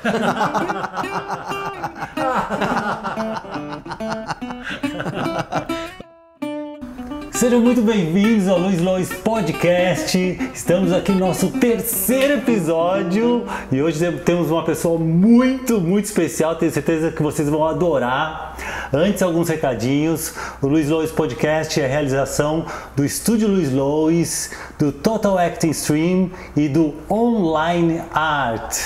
Sejam muito bem-vindos ao Luiz Lois Podcast. Estamos aqui no nosso terceiro episódio e hoje temos uma pessoa muito, muito especial. Tenho certeza que vocês vão adorar. Antes, alguns recadinhos. O Luiz Lois Podcast é a realização do Estúdio Luiz Lois, do Total Acting Stream e do Online Art.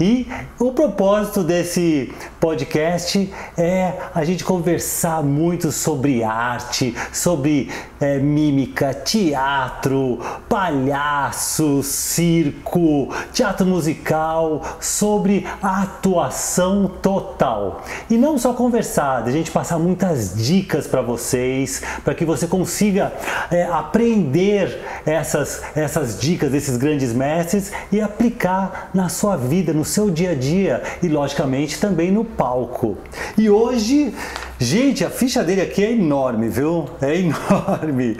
E o propósito desse podcast é a gente conversar muito sobre arte, sobre é, mímica, teatro, palhaço, circo, teatro musical, sobre atuação total. E não só conversar, a gente passar muitas dicas para vocês, para que você consiga é, aprender essas, essas dicas desses grandes mestres e aplicar na sua vida, no seu dia a dia e, logicamente, também no palco. E hoje, gente, a ficha dele aqui é enorme, viu? É enorme.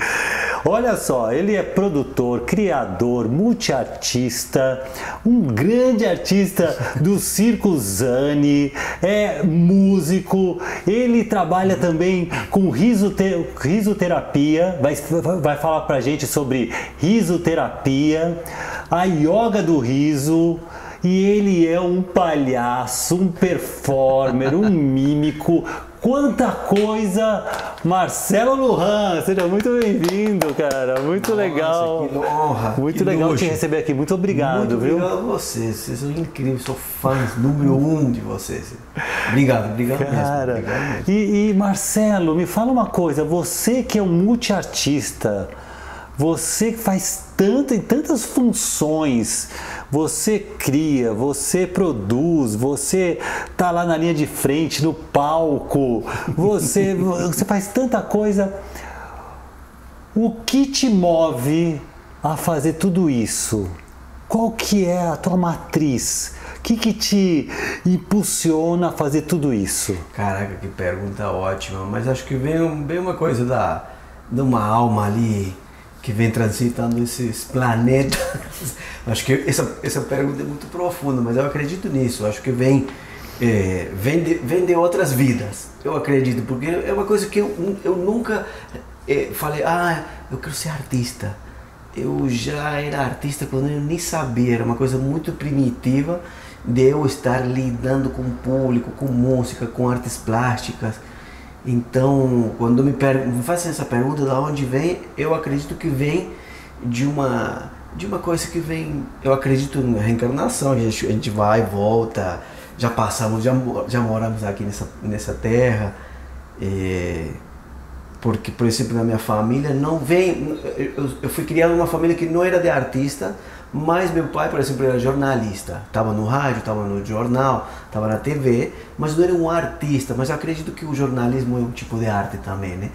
Olha só, ele é produtor, criador, multiartista, um grande artista do Circo Zani, é músico, ele trabalha também com risote risoterapia, vai, vai falar pra gente sobre risoterapia, a yoga do riso, e ele é um palhaço, um performer, um mímico. Quanta coisa! Marcelo Lujan, seja muito bem-vindo, cara. Muito Nossa, legal. Que honra. Muito que legal te receber aqui. Muito obrigado, muito viu? Obrigado a vocês. Vocês são incríveis. Sou fã número um de vocês. Obrigado, obrigado cara, mesmo. Obrigado mesmo. E, e Marcelo, me fala uma coisa. Você que é um multiartista, você que faz tanto, tantas funções, você cria, você produz, você tá lá na linha de frente, no palco, você, você faz tanta coisa. O que te move a fazer tudo isso? Qual que é a tua matriz? O que, que te impulsiona a fazer tudo isso? Caraca, que pergunta ótima, mas acho que vem, vem uma coisa da, de uma alma ali que vem transitando esses planetas. Acho que essa, essa pergunta é muito profunda, mas eu acredito nisso. Acho que vem, é, vem, de, vem de outras vidas. Eu acredito, porque é uma coisa que eu, eu nunca é, falei, ah, eu quero ser artista. Eu já era artista quando eu nem sabia, era uma coisa muito primitiva de eu estar lidando com o público, com música, com artes plásticas. Então, quando me, me fazem essa pergunta de onde vem, eu acredito que vem de uma de uma coisa que vem, eu acredito na reencarnação, a gente, a gente vai volta, já passamos, já, já moramos aqui nessa, nessa terra, é, porque, por exemplo, na minha família não vem, eu, eu fui criado numa família que não era de artista, mas meu pai, por exemplo, era jornalista. Estava no rádio, estava no jornal, estava na TV, mas não era um artista. Mas acredito que o jornalismo é um tipo de arte também, né?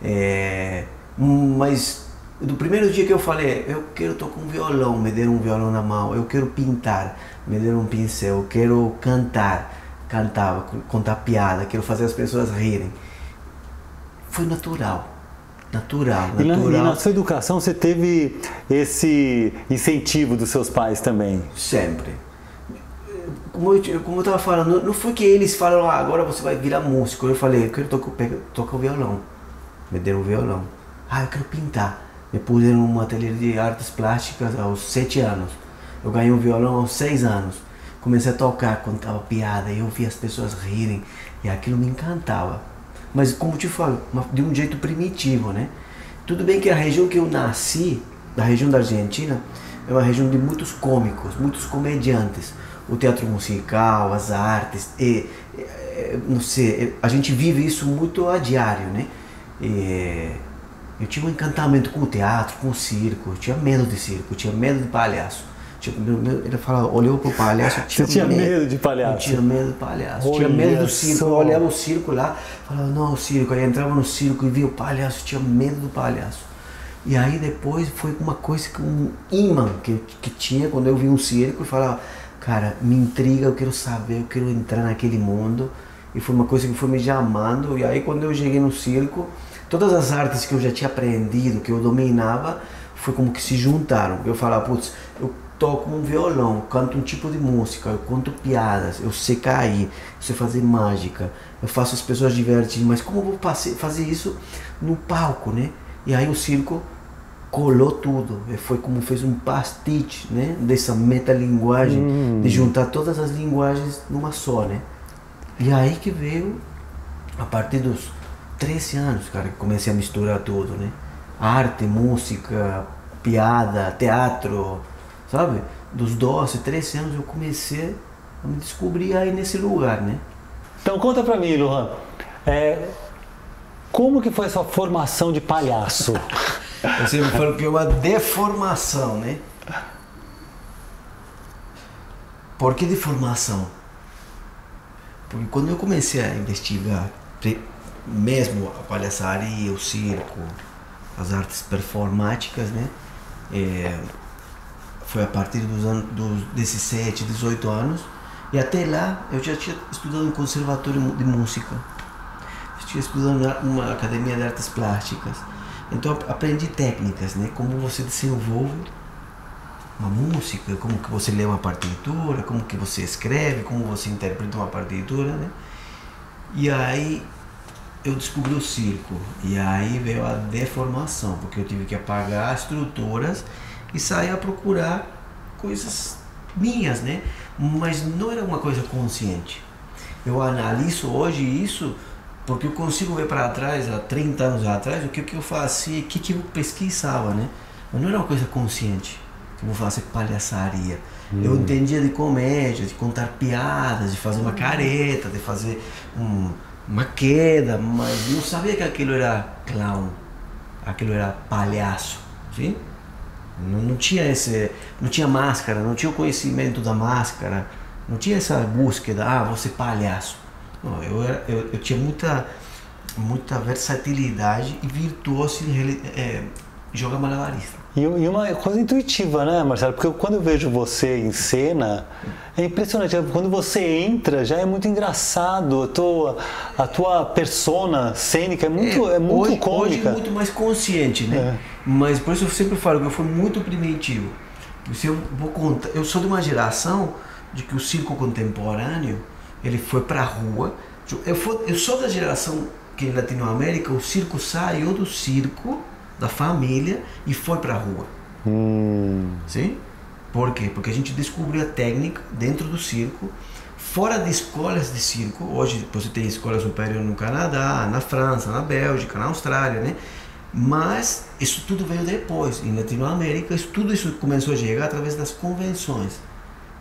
É, mas do primeiro dia que eu falei, eu quero tocar um violão, me deram um violão na mão, eu quero pintar, me deram um pincel, eu quero cantar, cantava, contar piada, quero fazer as pessoas rirem. Foi natural Natural, natural. E na, e na, sua educação você teve esse incentivo dos seus pais também? Sempre. Como eu, como eu tava falando, não foi que eles falaram, ah, agora você vai virar músico. Eu falei, eu quero tocar, tocar o violão. Me deram o violão. Ah, eu quero pintar. Me puseram num ateliê de artes plásticas aos sete anos. Eu ganhei um violão aos seis anos. Comecei a tocar, contava piada, eu via as pessoas rirem. E aquilo me encantava mas como te falo, de um jeito primitivo, né? Tudo bem que a região que eu nasci, da região da Argentina, é uma região de muitos cômicos, muitos comediantes. O teatro musical, as artes, e, e não sei, a gente vive isso muito a diário, né? E, eu tinha um encantamento com o teatro, com o circo, eu tinha medo de circo, eu tinha medo de palhaço. Tipo, ele fala, olhou pro palhaço, tinha, Você tinha medo, medo de palhaço? Eu tinha medo do palhaço, Olha tinha medo do circo. Eu olhava o circo lá, falava, não, o circo. Aí entrava no circo e via o palhaço, tinha medo do palhaço. E aí depois foi uma coisa, um imã que, que tinha quando eu vi um circo e falava, cara, me intriga, eu quero saber, eu quero entrar naquele mundo. E foi uma coisa que foi me chamando. E aí quando eu cheguei no circo, todas as artes que eu já tinha aprendido, que eu dominava, foi como que se juntaram. Eu falava, putz, eu toco um violão, canto um tipo de música, eu conto piadas, eu sei cair, eu sei fazer mágica, eu faço as pessoas divertirem, mas como eu vou fazer isso no palco, né? E aí o circo colou tudo, foi como fez um pastiche, né? Dessa metalinguagem, hum. de juntar todas as linguagens numa só, né? E aí que veio, a partir dos 13 anos, cara, que comecei a misturar tudo, né? Arte, música, piada, teatro, sabe? Dos 12, 13 anos eu comecei a me descobrir aí nesse lugar, né? Então conta pra mim, Luan, é, como que foi a sua formação de palhaço? eu sempre falo que é uma deformação, né? Por que deformação? Porque quando eu comecei a investigar mesmo a palhaçaria, o circo, as artes performáticas, né? É, foi a partir dos anos, dos 17, 18 anos. E até lá eu já tinha estudado em conservatório de música. Eu tinha estudado uma academia de artes plásticas. Então aprendi técnicas, né? Como você desenvolve uma música, como que você lê uma partitura, como que você escreve, como você interpreta uma partitura, né? E aí eu descobri o circo. E aí veio a deformação, porque eu tive que apagar estruturas e sair a procurar coisas minhas, né? Mas não era uma coisa consciente. Eu analiso hoje isso porque eu consigo ver para trás, há 30 anos atrás, o que, que eu fazia, o que, que eu pesquisava, né? Mas não era uma coisa consciente. Que eu vou fazer palhaçaria. Hum. Eu entendia de comédia, de contar piadas, de fazer uma careta, de fazer um, uma queda, mas não sabia que aquilo era clown, aquilo era palhaço, sim? Não, não, tinha esse, não tinha máscara, não tinha o conhecimento da máscara, não tinha essa búsqueda, ah, você palhaço. Não, eu, era, eu, eu tinha muita, muita versatilidade e virtuoso em é, jogar malabarista. E, e, uma coisa intuitiva, né, Marcelo? Porque quando eu vejo você em cena, é impressionante. Quando você entra, já é muito engraçado. A tua, a tua persona cênica é muito, é, é muito hoje, cômica. Hoje é muito mais consciente, né? É. Mas por isso eu sempre falo que eu fui muito primitivo. Se eu vou contar, eu sou de uma geração de que o circo contemporâneo ele foi para a rua. Eu, for, eu sou da geração que em Latinoamérica o circo saiu do circo da família e foi para a rua. Hum. Sim? Por quê? Porque a gente descobriu a técnica dentro do circo, fora de escolas de circo. Hoje você tem escola superior no Canadá, na França, na Bélgica, na Austrália, né? Mas isso tudo veio depois. Em Latinoamérica, isso, tudo isso começou a chegar através das convenções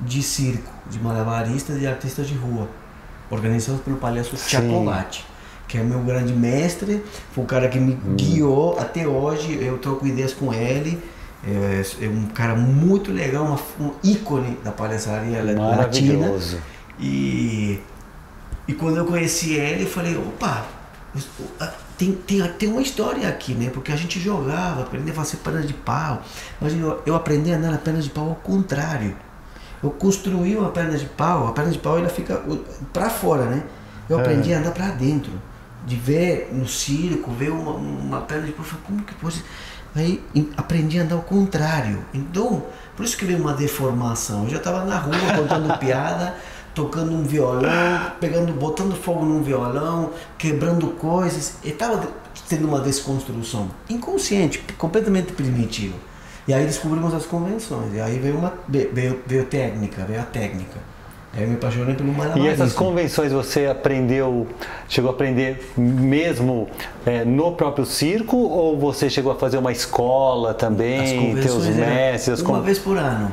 de circo, de malabaristas e artistas de rua, organizadas pelo palhaço Chacobate, que é meu grande mestre, foi o cara que me hum. guiou até hoje. Eu troco ideias com ele. É, é um cara muito legal, uma, um ícone da palhaçaria latina. E, e quando eu conheci ele, eu falei: opa, tem, tem, tem uma história aqui, né? Porque a gente jogava, aprendia a fazer perna de pau. Mas eu, eu aprendi a andar na perna de pau ao contrário. Eu construí uma perna de pau, a perna de pau ela fica para fora, né? Eu é. aprendi a andar para dentro. De ver no circo, ver uma, uma perna de pau, como que pode. Aí aprendi a andar ao contrário. Então, por isso que veio uma deformação. Eu já estava na rua contando piada tocando um violão, pegando, botando fogo num violão, quebrando coisas. E estava tendo uma desconstrução inconsciente, completamente primitiva. E aí descobrimos as convenções. E aí veio uma veio, veio técnica, veio a técnica. Aí eu me apaixonei pelo malabarismo. E essas convenções você aprendeu, chegou a aprender mesmo é, no próprio circo ou você chegou a fazer uma escola também, ter os mestres? Uma con... vez por ano.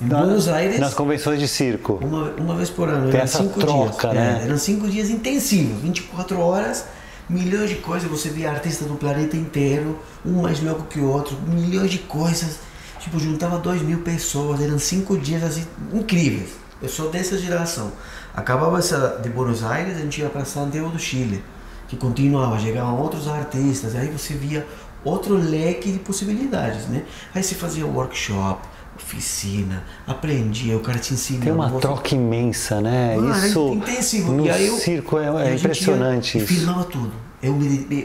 Em Buenos Aires. Nas convenções de circo. Uma, uma vez por ano. Tem essa cinco troca, dias. né? É, eram cinco dias intensivos, 24 horas, milhões de coisas. Você via artistas do planeta inteiro, um mais louco que o outro, milhões de coisas. Tipo, juntava dois mil pessoas, eram cinco dias assim, incríveis. Eu sou dessa geração. Acabava essa de Buenos Aires, a gente ia para Santiago do Chile, que continuava, chegavam outros artistas, aí você via outro leque de possibilidades, né? Aí você fazia workshop, oficina, aprendia, o cara te ensina. Tem uma troca imensa, né? Ah, isso intensivo. No e aí eu, circo é, é impressionante ia, isso. filmava tudo. Eu,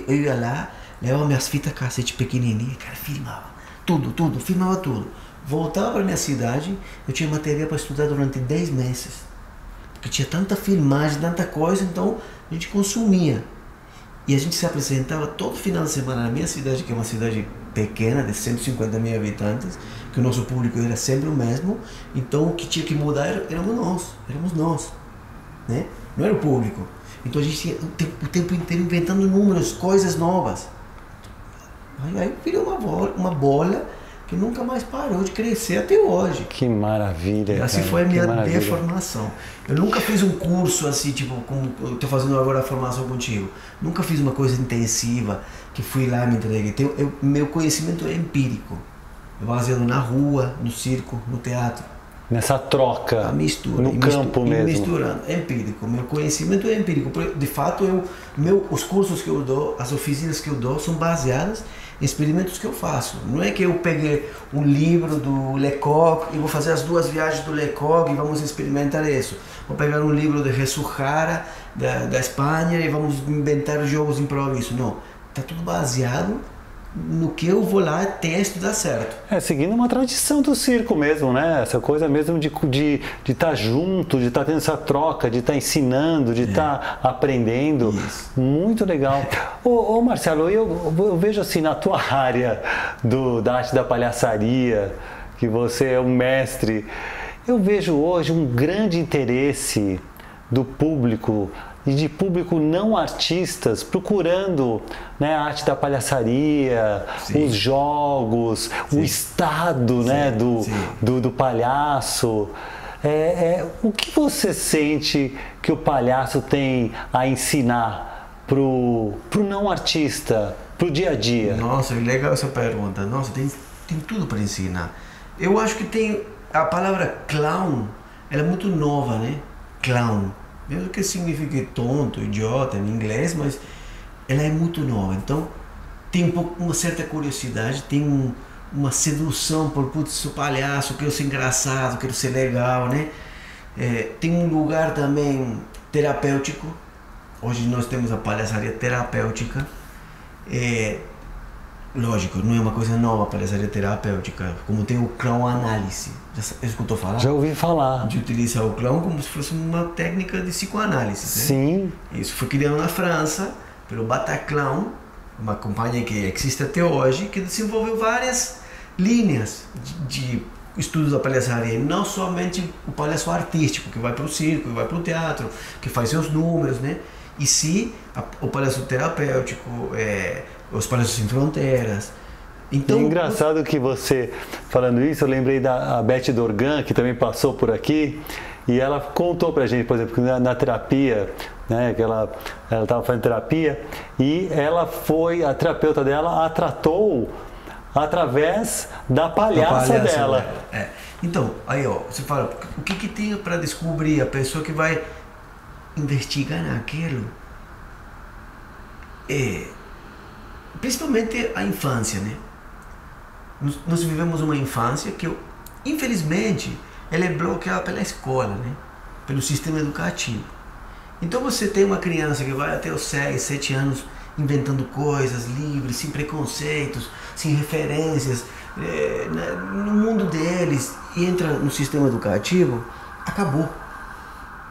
eu ia lá, levava minhas fitas cassete pequenininha, cara, filmava. Tudo, tudo, filmava tudo. voltava para minha cidade, eu tinha material para estudar durante 10 meses. Porque tinha tanta filmagem, tanta coisa, então a gente consumia. E a gente se apresentava todo final de semana na minha cidade, que é uma cidade pequena, de 150 mil habitantes, que o nosso público era sempre o mesmo. Então o que tinha que mudar era, éramos nós, éramos nós. Né? Não era o público. Então a gente tinha o tempo, o tempo inteiro inventando números, coisas novas. Aí, aí virou uma bola, uma bola que nunca mais parou de crescer até hoje. Que maravilha. E assim cara, foi a minha deformação. Eu nunca fiz um curso assim, tipo, como eu estou fazendo agora a formação contigo. Nunca fiz uma coisa intensiva que fui lá me entreguei. Tenho- eu- meu conhecimento é empírico. É baseado na rua, no circo, no teatro. Nessa troca. A mistura. No campo mesmo. misturando. É empírico. Meu conhecimento é empírico. De fato, eu, meu, os cursos que eu dou, as oficinas que eu dou, são baseadas em experimentos que eu faço. Não é que eu peguei um livro do Lecoq e vou fazer as duas viagens do Lecoq e vamos experimentar isso. Vou pegar um livro de Ressurrara, da, da Espanha, e vamos inventar jogos de improviso. Não. Está tudo baseado no que eu vou lá, testo dá certo. É, seguindo uma tradição do circo mesmo, né? Essa coisa mesmo de estar de, de tá junto, de estar tendo essa troca, de estar ensinando, de estar aprendendo. Isso. Muito legal. Ô, ô, Marcelo, eu, eu vejo assim na tua área do, da arte da palhaçaria, que você é um mestre, eu vejo hoje um grande interesse do público e de público não artistas procurando né, a arte da palhaçaria, Sim. os jogos, o estado né, do, sim. do, do palhaço. É, é, o que você sente que o palhaço tem a ensinar pro, pro não artista, pro dia a dia? Nossa, legal essa pergunta. Nossa, tem, tem tudo para ensinar. Eu acho que tem a palavra clown, ela é muito nova, né? Clown. Mesmo que signifique tonto, idiota em inglês, mas ela é muito nova. Então, tem um pouco, uma certa curiosidade, tem um, uma sedução por, putz, sou palhaço, quero ser engraçado, quero ser legal, né? É, tem um lugar também terapêutico. Hoje nós temos a palhaçaria terapêutica. É, lógico, não é uma coisa nova a palhaçaria terapêutica, como tem o clown análise. Já escutou falar? Já ouvi falar. gente utiliza o clown como se fosse uma técnica de psicoanálise. né? Sim, Isso foi criado na França pelo Bataclan, uma companhia que existe até hoje, que desenvolveu várias linhas de, de estudos da palhaçaria, não somente o palhaço artístico, que vai para o circo, que vai para o teatro, que faz seus números, né? E sim a- o palhaço terapêutico, é, os palhaços sem fronteiras. Então, E engraçado que você, falando isso, eu lembrei da Beth Dorgan, que também passou por aqui, e ela contou pra gente, por exemplo, que na, na terapia, né, que ela estava fazendo terapia, e ela foi, a terapeuta dela a tratou através da palhaça, palhaça dela. É. Então, aí ó, você fala, o que que tem para descobrir a pessoa que vai investigar naquilo? É, principalmente a infância, né? Nós, vivemos uma infância que, infelizmente, ela é bloqueada pela escola, né? Pelo sistema educativo. Então você tem uma criança que vai até os 6, 7 anos inventando coisas livres, sem preconceitos, sem referências, é, né, no mundo deles, e entra no sistema educativo, acabou.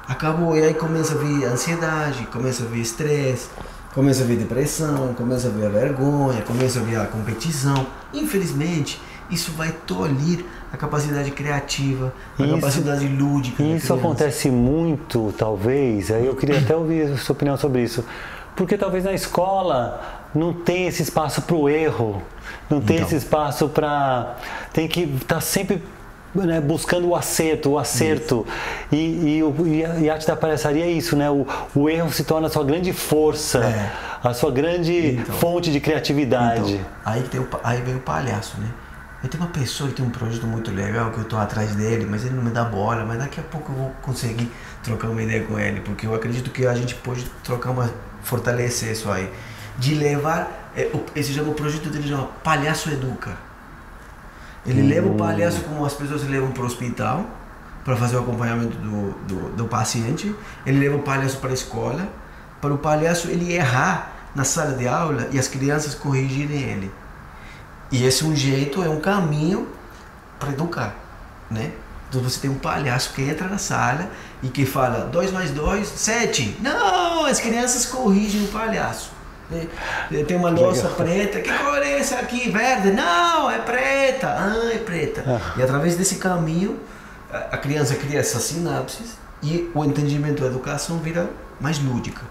Acabou, e aí começa a vir ansiedade, começa a vir estresse, começa a vir depressão, começa a vir a vergonha, começa a vir a competição. Infelizmente, isso vai tolir a capacidade criativa, a Isso- capacidade lúdica. isso acontece muito, talvez, aí eu queria até ouvir a sua opinião sobre isso, porque talvez na escola não tem esse espaço para o erro, não tem Então. esse espaço para. tem que estar sempre né, buscando o acerto, o acerto. E, e, e a, e a arte da palhaçaria é isso, né? O, o erro se torna a sua grande força, É. a sua grande Então. fonte de criatividade. Então, aí, tem o, aí vem o palhaço, né? Aí tem uma pessoa que tem um projeto muito legal que eu tô atrás dele, mas ele não me dá bola, mas daqui a pouco eu vou conseguir trocar uma ideia com ele, porque eu acredito que a gente pode trocar uma. fortalecer isso aí. De levar. É, esse chama, o projeto dele chama Palhaço Educa. Ele leva o palhaço como as pessoas levam para o hospital para fazer o acompanhamento do, do, do paciente. Ele leva o palhaço para a escola, para o palhaço ele errar na sala de aula e as crianças corrigirem ele. E esse é um jeito, é um caminho para educar, né? Então você tem um palhaço que entra na sala e que fala 2 mais 2, 7. Não, as crianças corrigem o palhaço. Tem uma louça preta, que cor é essa aqui? Verde? Não, é preta. Ah, é preta. Ah. E através desse caminho, a criança cria essas sinapses e o entendimento da educação vira mais lúdica.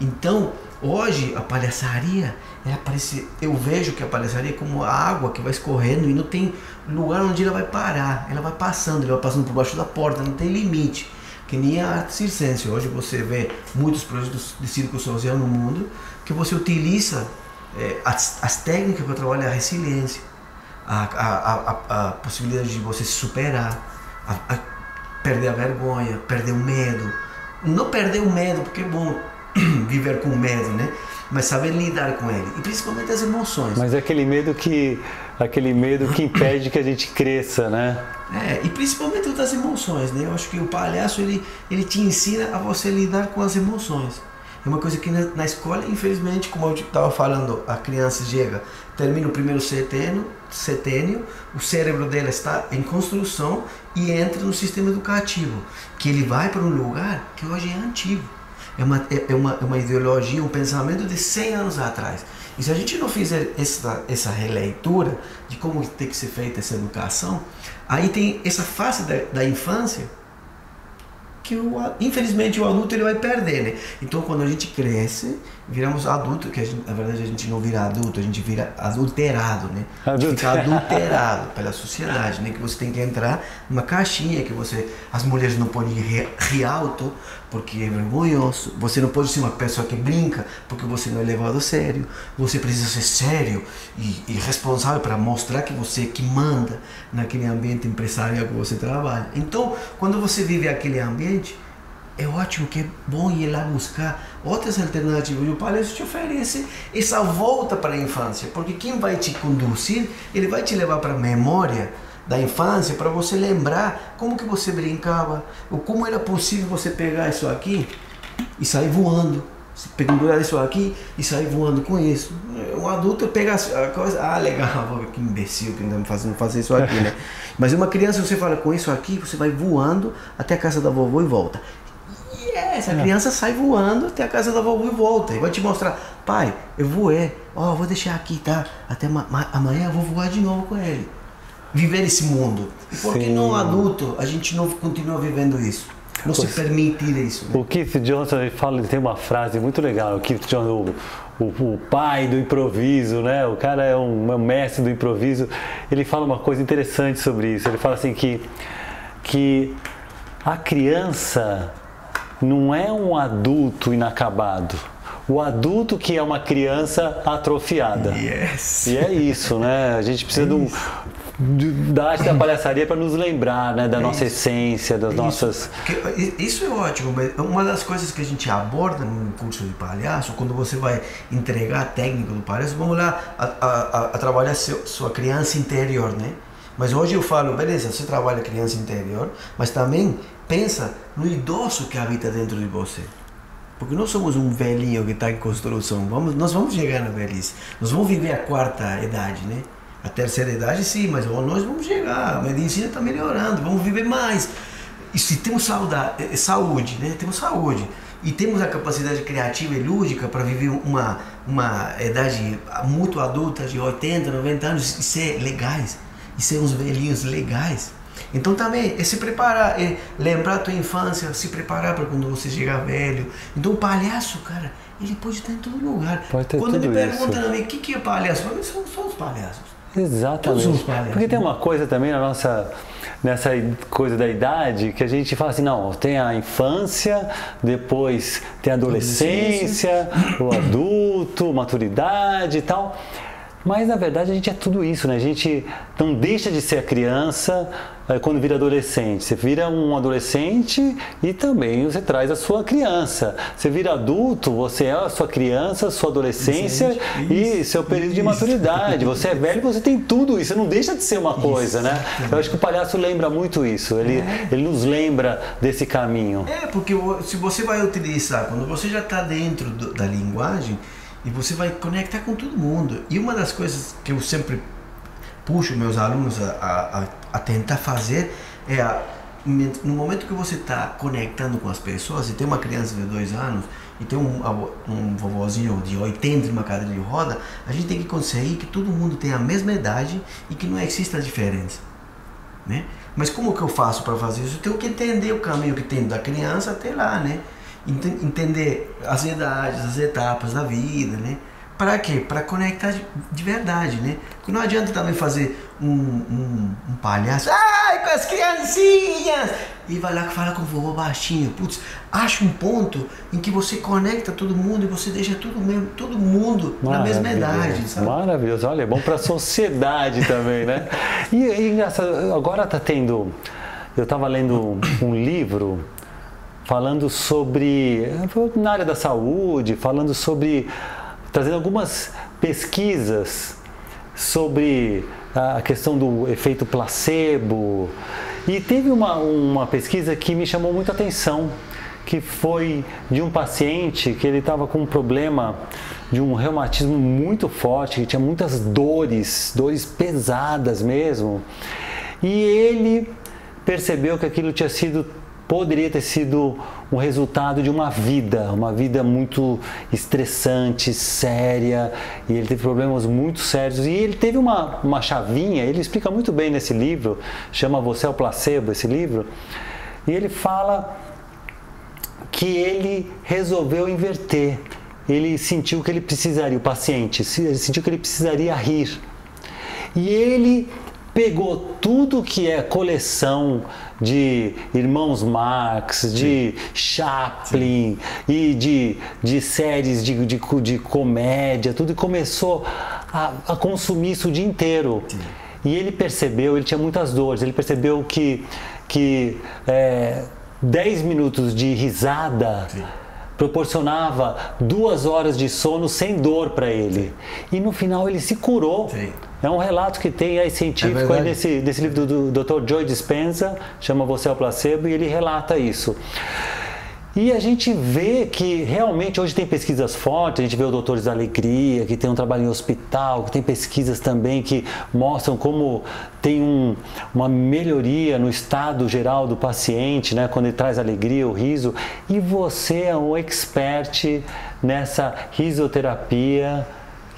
Então, hoje a palhaçaria é aparecer. Eu vejo que a palhaçaria é como a água que vai escorrendo e não tem lugar onde ela vai parar. Ela vai passando, ela vai passando por baixo da porta, não tem limite. Que nem a arte circense. Hoje você vê muitos projetos de circo social no mundo que você utiliza é, as, as, técnicas para trabalhar a resiliência, a, a, a, a possibilidade de você se superar, perder a vergonha, perder o medo. Não perder o medo, porque é bom viver com medo, né? Mas saber lidar com ele e principalmente as emoções. Mas é aquele medo que aquele medo que impede que a gente cresça, né? É, e principalmente das emoções, né? Eu acho que o palhaço ele ele te ensina a você lidar com as emoções. É uma coisa que na, na escola, infelizmente, como eu estava falando, a criança chega, termina o primeiro setênio, setênio, o cérebro dela está em construção e entra no sistema educativo, que ele vai para um lugar que hoje é antigo é uma, é, é uma, é uma ideologia, um pensamento de 100 anos atrás. E se a gente não fizer essa, essa releitura de como tem que ser feita essa educação, aí tem essa fase da, da infância que o, infelizmente o adulto ele vai perder, né? Então quando a gente cresce, viramos adulto, que gente, na verdade a gente não vira adulto, a gente vira adulterado, né? A gente fica adulterado pela sociedade, né? Que você tem que entrar numa caixinha que você, as mulheres não podem rir, rir alto porque é vergonhoso. Você não pode ser uma pessoa que brinca porque você não é levado a sério. Você precisa ser sério e, e responsável para mostrar que você é que manda naquele ambiente empresarial que você trabalha. Então, quando você vive aquele ambiente, é ótimo, que é bom ir lá buscar outras alternativas. E o palestra te oferece essa volta para a infância, porque quem vai te conduzir, ele vai te levar para a memória da infância para você lembrar como que você brincava, ou como era possível você pegar isso aqui e sair voando. Pendurar isso aqui e sair voando com isso. Um adulto pega a coisa, ah, legal, que imbecil que não fazendo fazer isso aqui, né? Mas uma criança, você fala com isso aqui, você vai voando até a casa da vovó e volta. E essa é. criança sai voando até a casa da vovó e volta. E vai te mostrar, pai, eu voei, ó, oh, vou deixar aqui, tá? Até amanhã eu vou voar de novo com ele viver esse mundo. E por que não adulto a gente não continua vivendo isso? Não se permitir isso. Né? O Keith Johnson ele fala, ele tem uma frase muito legal. O Keith Johnson, o, o, pai do improviso, né? O cara é um, é um mestre do improviso. Ele fala uma coisa interessante sobre isso. Ele fala assim que que a criança não é um adulto inacabado. O adulto que é uma criança atrofiada. Yes. E é isso, né? A gente precisa é de um, da arte da palhaçaria para nos lembrar né, da é nossa isso. essência, das isso. nossas. Isso é ótimo, mas uma das coisas que a gente aborda no curso de palhaço, quando você vai entregar a técnica do palhaço, vamos lá a, a, a trabalhar seu, sua criança interior, né? Mas hoje eu falo, beleza, você trabalha criança interior, mas também pensa no idoso que habita dentro de você. Porque nós somos um velhinho que está em construção. Vamos, nós vamos chegar na velhice. Nós vamos viver a quarta idade, né? A terceira idade, sim, mas nós vamos chegar. A medicina está melhorando, vamos viver mais. E se temos saudade, eh, saúde, né? Temos saúde. E temos a capacidade criativa e lúdica para viver uma, uma idade muito adulta, de 80, 90 anos, e ser legais. E ser uns velhinhos legais. Então também é se preparar, é lembrar a tua infância, se preparar para quando você chegar velho. Então o palhaço, cara, ele pode estar em todo lugar. Pode ter quando me perguntam o que, que é palhaço, para mim são só os palhaços. Exatamente. Porque tem uma coisa também na nossa nessa coisa da idade que a gente fala assim, não, tem a infância, depois tem a adolescência, o adulto, maturidade e tal. Mas na verdade a gente é tudo isso, né? A gente não deixa de ser a criança é, quando vira adolescente. Você vira um adolescente e também você traz a sua criança. Você vira adulto, você é a sua criança, sua adolescência isso, e seu período isso. de maturidade. Você é velho, você tem tudo isso. Você não deixa de ser uma coisa, né? Eu acho que o palhaço lembra muito isso. Ele, é. ele nos lembra desse caminho. É, porque se você vai utilizar, quando você já está dentro da linguagem, e você vai conectar com todo mundo. E uma das coisas que eu sempre puxo meus alunos a, a, a tentar fazer é a, no momento que você está conectando com as pessoas, e tem uma criança de dois anos e tem um, um vovozinho de 80 numa cadeira de roda, a gente tem que conseguir que todo mundo tenha a mesma idade e que não exista diferença. Né? Mas como que eu faço para fazer isso? Eu tenho que entender o caminho que tem da criança até lá, né? Entender as idades, as etapas da vida, né? Para quê? Para conectar de, de, verdade, né? Porque não adianta também fazer um, um, um palhaço, ai, com as criancinhas! E vai lá que fala com o vovô baixinho. Putz, acha um ponto em que você conecta todo mundo e você deixa todo, mesmo, todo mundo na mesma idade, sabe? Maravilhoso. Olha, é bom para a sociedade também, né? E, e agora tá tendo... Eu estava lendo um livro falando sobre... Na área da saúde, falando sobre trazendo algumas pesquisas sobre a questão do efeito placebo. E teve uma, uma pesquisa que me chamou muita atenção, que foi de um paciente que ele estava com um problema de um reumatismo muito forte, que tinha muitas dores, dores pesadas mesmo. E ele percebeu que aquilo tinha sido poderia ter sido um resultado de uma vida, uma vida muito estressante, séria, e ele teve problemas muito sérios. E ele teve uma, uma chavinha, ele explica muito bem nesse livro, chama Você é o Placebo, esse livro, e ele fala que ele resolveu inverter. Ele sentiu que ele precisaria, o paciente, ele sentiu que ele precisaria rir. E ele pegou tudo que é coleção de Irmãos Marx, de Chaplin Sim. e de, de séries de, de, de, comédia, tudo, e começou a, a consumir isso o dia inteiro. Sim. E ele percebeu, ele tinha muitas dores, ele percebeu que, que é, 10 minutos de risada. Proporcionava duas horas de sono sem dor para ele. E no final ele se curou. Sim. É um relato que tem aí científico é aí desse, desse livro do, do Dr. Joe Dispenza, chama Você é o Placebo, e ele relata isso. E a gente vê que realmente hoje tem pesquisas fortes, a gente vê o Doutores da Alegria, que tem um trabalho em hospital, que tem pesquisas também que mostram como tem um, uma melhoria no estado geral do paciente, né, quando ele traz alegria, o riso. E você é um expert nessa risoterapia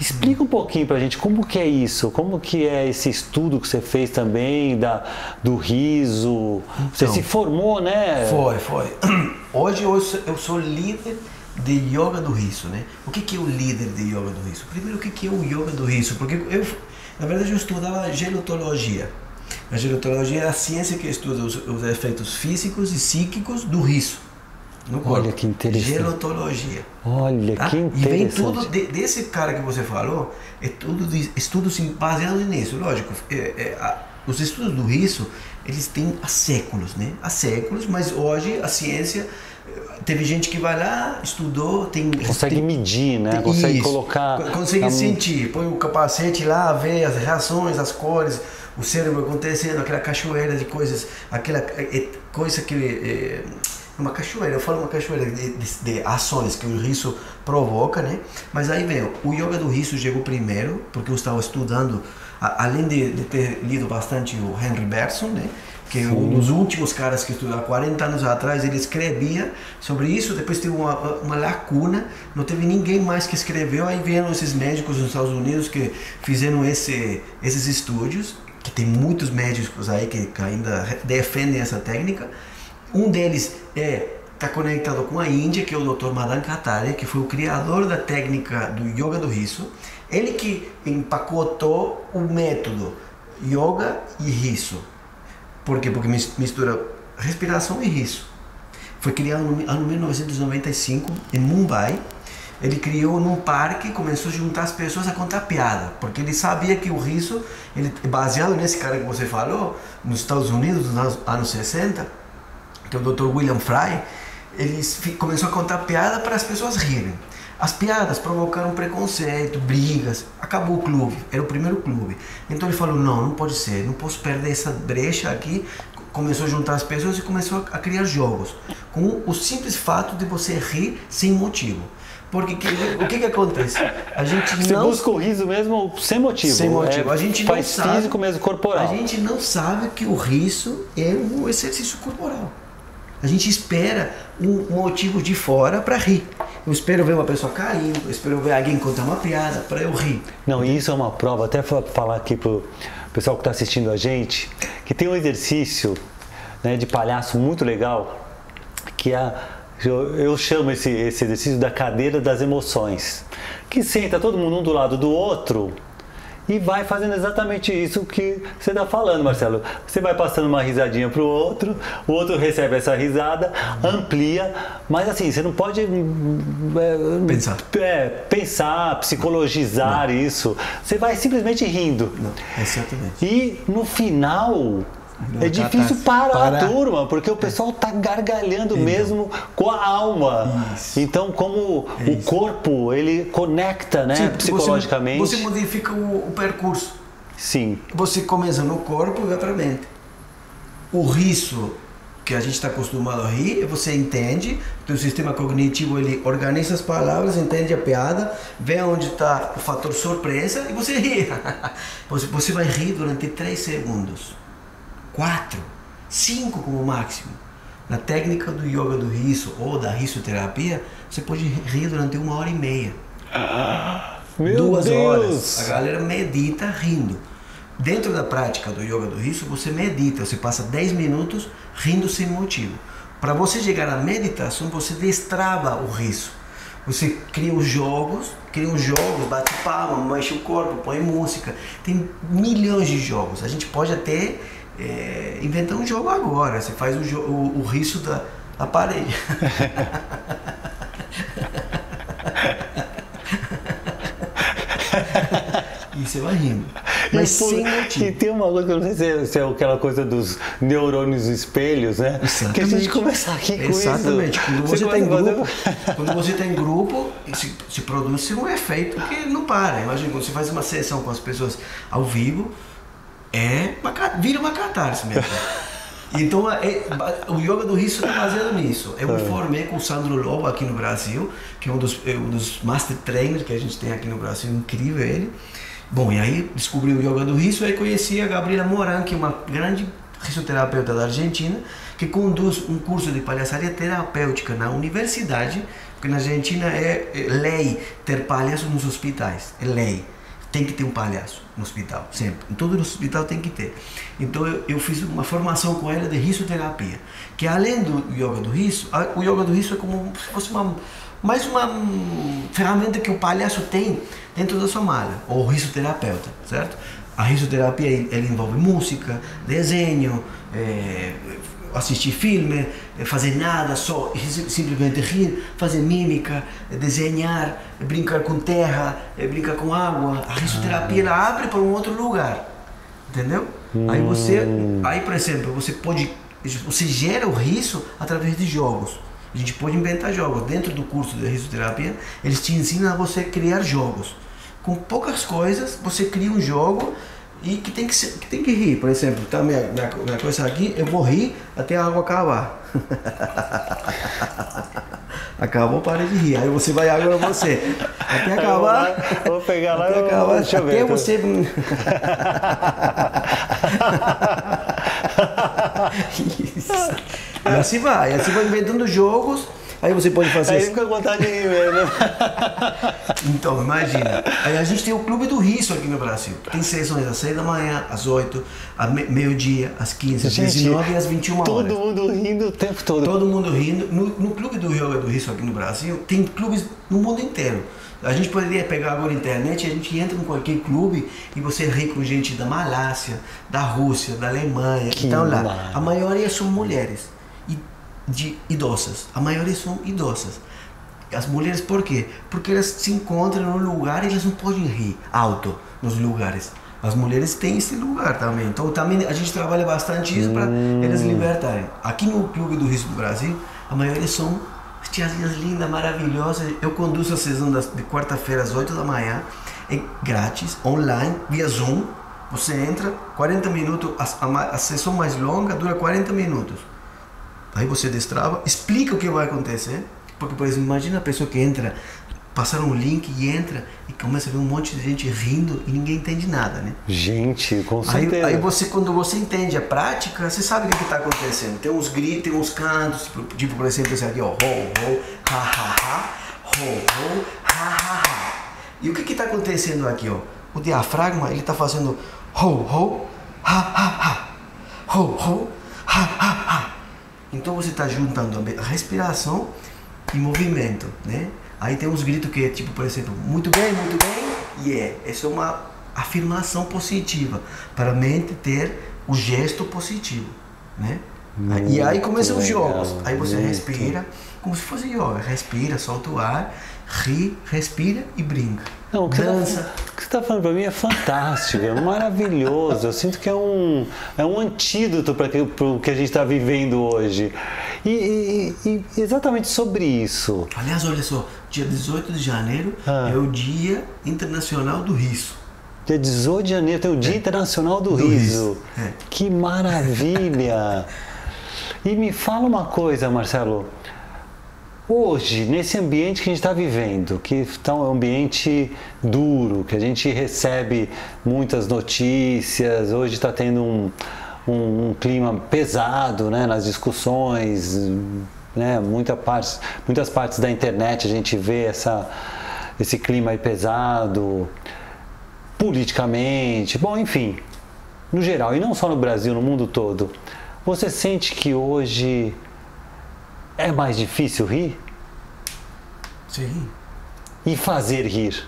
Explica um pouquinho para a gente como que é isso, como que é esse estudo que você fez também da, do riso. Então, você se formou, né? Foi, foi. Hoje eu sou, eu sou líder de yoga do riso, né? O que, que é o líder de yoga do riso? Primeiro, o que, que é o yoga do riso? Porque eu, na verdade, eu estudava gelotologia. A gelotologia é a ciência que estuda os, os efeitos físicos e psíquicos do riso no corpo. Olha que interessante. Gelotologia. Olha tá? que interessante. E vem tudo de, desse cara que você falou, é tudo de, estudos baseados nisso. Lógico, é, é, a, os estudos do riso, eles têm há séculos, né? Há séculos, mas hoje a ciência teve gente que vai lá, estudou, tem consegue tem, medir, né? Tem, consegue isso, colocar, consegue sentir, põe o capacete lá, vê as reações, as cores, o cérebro acontecendo, aquela cachoeira de coisas, aquela é, é coisa que é, uma cachoeira. Eu falo uma cachoeira de, de, de, ações que o riso provoca, né? Mas aí vem, o yoga do riso chegou primeiro, porque eu estava estudando, a, além de, de, ter lido bastante o Henry Bergson, né? Que é um dos últimos caras que estudou há 40 anos atrás, ele escrevia sobre isso, depois teve uma, uma lacuna, não teve ninguém mais que escreveu, aí vieram esses médicos nos Estados Unidos que fizeram esse, esses estúdios, que tem muitos médicos aí que, que ainda defendem essa técnica, um deles é está conectado com a Índia, que é o Dr. Madan Kataria, que foi o criador da técnica do yoga do riso. Ele que empacotou o método yoga e riso. Por quê? Porque mistura respiração e riso. Foi criado no ano 1995 em Mumbai. Ele criou num parque, começou a juntar as pessoas a contar piada, porque ele sabia que o riso, ele baseado nesse cara que você falou, nos Estados Unidos, nos anos 60, que é o Dr. William Fry, ele começou a contar piada para as pessoas rirem. As piadas provocaram preconceito, brigas. Acabou o clube, era o primeiro clube. Então ele falou: não, não pode ser, não posso perder essa brecha aqui. Começou a juntar as pessoas e começou a criar jogos, com o simples fato de você rir sem motivo. Porque que, o que que acontece? A gente Você não busca o riso mesmo sem motivo. sem motivo. É, a gente não faz sabe, físico mesmo, corporal. A gente não sabe que o riso é um exercício corporal. A gente espera um motivo de fora para rir. Eu espero ver uma pessoa caindo, eu espero ver alguém contar uma piada para eu rir. Não, e isso é uma prova, até fa- falar aqui pro pessoal que está assistindo a gente, que tem um exercício né, de palhaço muito legal, que é, eu, eu chamo esse, esse exercício da cadeira das emoções. Que senta todo mundo um do lado do outro e vai fazendo exatamente isso que você está falando, Marcelo. Você vai passando uma risadinha pro outro, o outro recebe essa risada, amplia, mas assim, você não pode hum, é, Pensar. é, pensar, psicologizar isso. Você vai simplesmente rindo. Não, exatamente. E no final Não, é tá- difícil tá- parar a parar. turma, porque o pessoal tá gargalhando mesmo com a alma. Isso. Então, como o corpo ele conecta, né, Sim, porque você- psicologicamente. Você, modifica o, o percurso. Sim. Você começa no corpo e vai para a mente. O riso que a gente está acostumado a rir, você entende, teu sistema cognitivo ele organiza as palavras, entende a piada, vê onde está o fator surpresa e você ri. Você, você vai rir durante 3 segundos, 4, 5 como máximo. Na técnica do yoga do riso ou da risoterapia, você pode rir durante uma hora e meia Meu duas Deus! horas. A galera medita rindo. Dentro da prática do yoga do riso, você medita, você passa 10 minutos rindo sem motivo. Para você chegar à meditação, você destrava o riso. Você cria os jogos, cria os jogos, bate palma, mexe o corpo, põe música. Tem milhões de jogos. A gente pode até eh, inventar um jogo agora. Você faz o, o, o da, da parede. e você vai rindo. Mas e, sem e motivo. tem uma coisa que eu não sei se é, é aquela coisa dos neurônios espelhos, né? Que a gente Exatamente. começa a rir com Exatamente. isso. Quando você está em grupo, fazer- quando você tá em grupo, se, se produz um efeito que não para. Imagina quando você faz uma sessão com as pessoas ao vivo, é uma, vira uma catarse mesmo. Então, é- o yoga do riso está baseado nisso. Eu me formei com o Sandro Lobo aqui no Brasil, que é um dos, é um dos master trainers que a gente tem aqui no Brasil, incrível ele. Bom, e aí descobri o yoga do riso, aí conheci a Gabriela Moran, que é uma grande risoterapeuta da Argentina, que conduz um curso de palhaçaria terapêutica na universidade, porque na Argentina é, é lei ter palhaço nos hospitais, é lei. Tem que ter um palhaço no hospital, sempre. Em todo hospital tem que ter. Então eu, eu fiz uma formação com ela de risoterapia, que além do yoga do riso, a- o yoga do riso é como se fosse uma mais uma hum, ferramenta que o palhaço tem dentro da sua mala, ou risoterapeuta, certo? A risoterapia ele envolve música, desenho, eh, assistir filme, eh, fazer nada, só sim- simplesmente rir, fazer mímica, eh, desenhar, eh, brincar com terra, brincar com água. A risoterapia ela abre para um outro lugar, entendeu? Aí você, aí por exemplo, você pode, você gera o riso através de jogos. A gente pode inventar jogos. Dentro do curso de risoterapia, eles te ensinam a você criar jogos. Com poucas coisas, você cria um jogo e que tem que, ser, que, tem que rir. Por exemplo, tá minha, minha, minha coisa aqui, eu vou rir até a água acabar. Acabou, para de rir. Aí você vai agora você. Até eu vou acabar. vou pegar lá até e eu- acabar. deixa eu ver, até você. Isso. E assim vai. Assim vai inventando jogos. Aí você pode fazer. Aí fica com vontade de rir mesmo. Então, imagina. Aí a gente tem o Clube do Riso aqui no Brasil. Tem sessões às 6 da manhã, às 8, às me- meio-dia, às 15, às 19 e às 21 todo horas. mundo rindo o tempo todo. Todo mundo rindo. No, no Clube do Yoga do Riso aqui no Brasil, tem clubes no mundo inteiro. A gente poderia pegar agora a internet e a gente entra em qualquer clube e você ri com gente da Malásia, da Rússia, da Alemanha. Que então lá, maravilha. a maioria são mulheres de idosas. A maioria são idosas. As mulheres por quê? Porque elas se encontram num lugar e elas não podem rir alto nos lugares. As mulheres têm esse lugar também. Então também a gente trabalha bastante isso para elas libertarem. Aqui no Clube do Riso do Brasil, a maioria são tiazinhas lindas, maravilhosas. Eu conduzo a sessão das, de quarta-feira às 8 da manhã. É grátis, online, via Zoom. Você entra, 40 minutos, a, a, a sessão mais longa dura 40 minutos. Aí você destrava, explica o que vai acontecer. Porque, por exemplo, imagina a pessoa que entra passar um link e entra e começa a ver um monte de gente rindo e ninguém entende nada, né? Gente, com certeza. Aí, aí você, quando você entende a prática, você sabe o que está acontecendo. Tem uns gritos, tem uns cantos, tipo, tipo por exemplo, esse aqui, ó, ho, ho, ha, ha, ha, ho, ho, ha, ha, ha. E o que está acontecendo aqui, ó? O diafragma, ele está fazendo ho, ho, ha, ha, ha, ho, ho, ha, ha, ha. Então você está juntando a respiração e movimento, né? Aí tem uns gritos que é tipo, por exemplo, muito bem, muito bem, e yeah. é. Essa é uma afirmação positiva para a mente ter o gesto positivo, né? Muito e aí começam os jogos. Aí você muito. respira, como se fosse yoga. Respira, solta o ar, ri, respira e brinca. Não, o que Dança. Tá, o que você está falando para mim é fantástico, é maravilhoso. Eu sinto que é um, é um antídoto para o que a gente está vivendo hoje. E, e, e, exatamente sobre isso. Aliás, olha só, dia 18 de janeiro ah. é o Dia Internacional do Riso. Dia 18 de janeiro tem o Dia é. Internacional do, do Riso. riso. É. Que maravilha! e me fala uma coisa, Marcelo. Hoje, nesse ambiente que a gente está vivendo, que está um ambiente duro, que a gente recebe muitas notícias, hoje está tendo um, um, um clima pesado né, nas discussões, né, muita parte, muitas partes da internet a gente vê essa, esse clima pesado, politicamente, bom, enfim, no geral, e não só no Brasil, no mundo todo. Você sente que hoje é mais difícil rir? Sim. E fazer rir?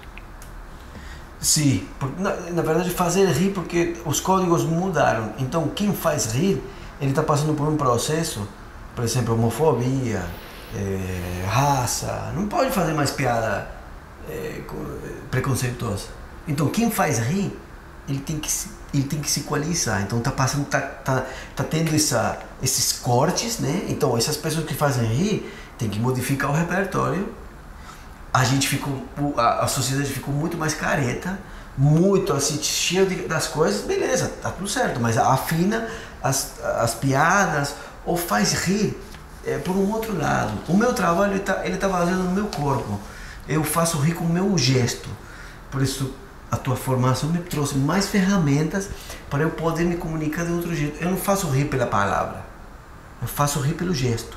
Sim, na, na, verdade fazer rir porque os códigos mudaram. Então quem faz rir, ele está passando por um processo, por exemplo, homofobia, é, raça, não pode fazer mais piada é, preconceituosa. Então quem faz rir, ele tem que ele tem que se equalizar. Então tá passando, tá, tá, tá tendo essa, esses cortes, né? Então essas pessoas que fazem rir tem que modificar o repertório a gente ficou, a, a sociedade ficou muito mais careta, muito assim, cheio de, das coisas, beleza, tá tudo certo, mas afina as, as piadas ou faz rir é, por um outro lado. O meu trabalho ele tá, ele tá fazendo no meu corpo, eu faço rir com o meu gesto, por isso a tua formação me trouxe mais ferramentas para eu poder me comunicar de outro jeito. Eu não faço rir pela palavra, eu faço rir pelo gesto,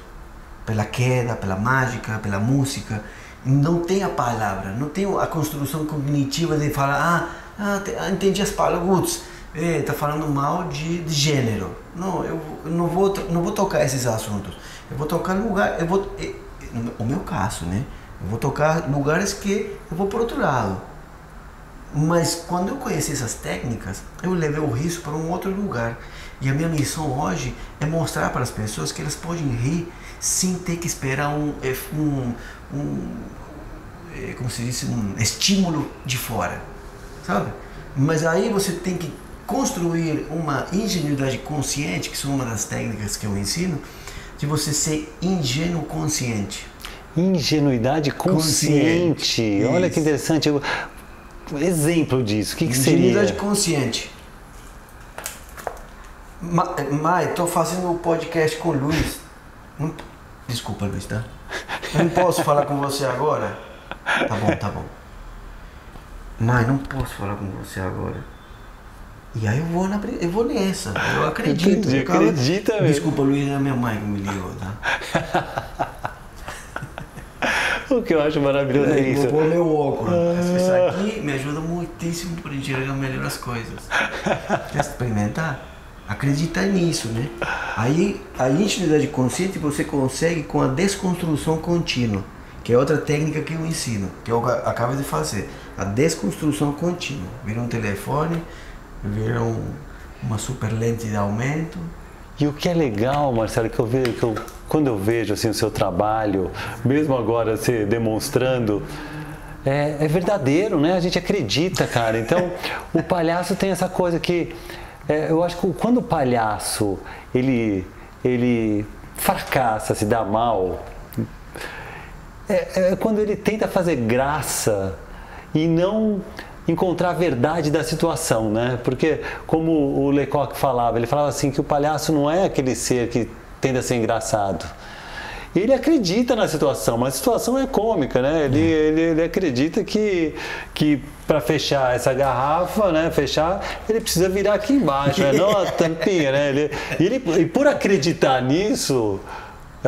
pela queda, pela mágica, pela música não tem a palavra, não tem a construção cognitiva de falar, ah, ah entendi as palavras, está é, falando mal de, de, gênero. Não, eu, não vou não vou tocar esses assuntos. Eu vou tocar lugar, eu vou, no meu caso, né? Eu vou tocar lugares que eu vou por outro lado. Mas quando eu conheci essas técnicas, eu levei o risco para um outro lugar. E a minha missão hoje é mostrar para as pessoas que elas podem rir sem ter que esperar um, é, um, um é, como se diz, um estímulo de fora, sabe? Mas aí você tem que construir uma ingenuidade consciente, que são uma das técnicas que eu ensino, de você ser ingênuo consciente. Ingenuidade consciente. consciente. Olha que interessante. Exemplo disso, o que, que seria? Ingenuidade consciente. Mai, estou fazendo um podcast com o Luiz. Desculpa, Luiz, tá? Eu não posso falar com você agora? Tá bom, tá bom. Mãe, não posso falar com você agora. E aí eu vou, na, eu vou nessa. Eu acredito. Entendi, eu acredita. Desculpa, Luiz, é minha mãe que me ligou, tá? o que eu acho maravilhoso é, é isso. Vou pôr meu óculos. Ah. Isso aqui me ajuda muitíssimo para enxergar melhor as coisas. Quer experimentar? Acreditar nisso, né? Aí a intimidade consciente você consegue com a desconstrução contínua, que é outra técnica que eu ensino, que eu acabo de fazer. A desconstrução contínua. Vira um telefone, vira um, uma super lente de aumento. E o que é legal, Marcelo, que eu vejo, que eu, quando eu vejo assim, o seu trabalho, mesmo agora você demonstrando, é, é verdadeiro, né? A gente acredita, cara. Então, o palhaço tem essa coisa que é, eu acho que quando o palhaço ele, ele fracassa, se dá mal, é, é quando ele tenta fazer graça e não encontrar a verdade da situação, né? Porque como o Lecoq falava, ele falava assim que o palhaço não é aquele ser que tende a ser engraçado. ele acredita na situação, mas a situação é cômica, né? Ele, é. ele, ele acredita que, que para fechar essa garrafa, né? Fechar, ele precisa virar aqui embaixo, né? não a tampinha, né? Ele, ele, e por acreditar nisso,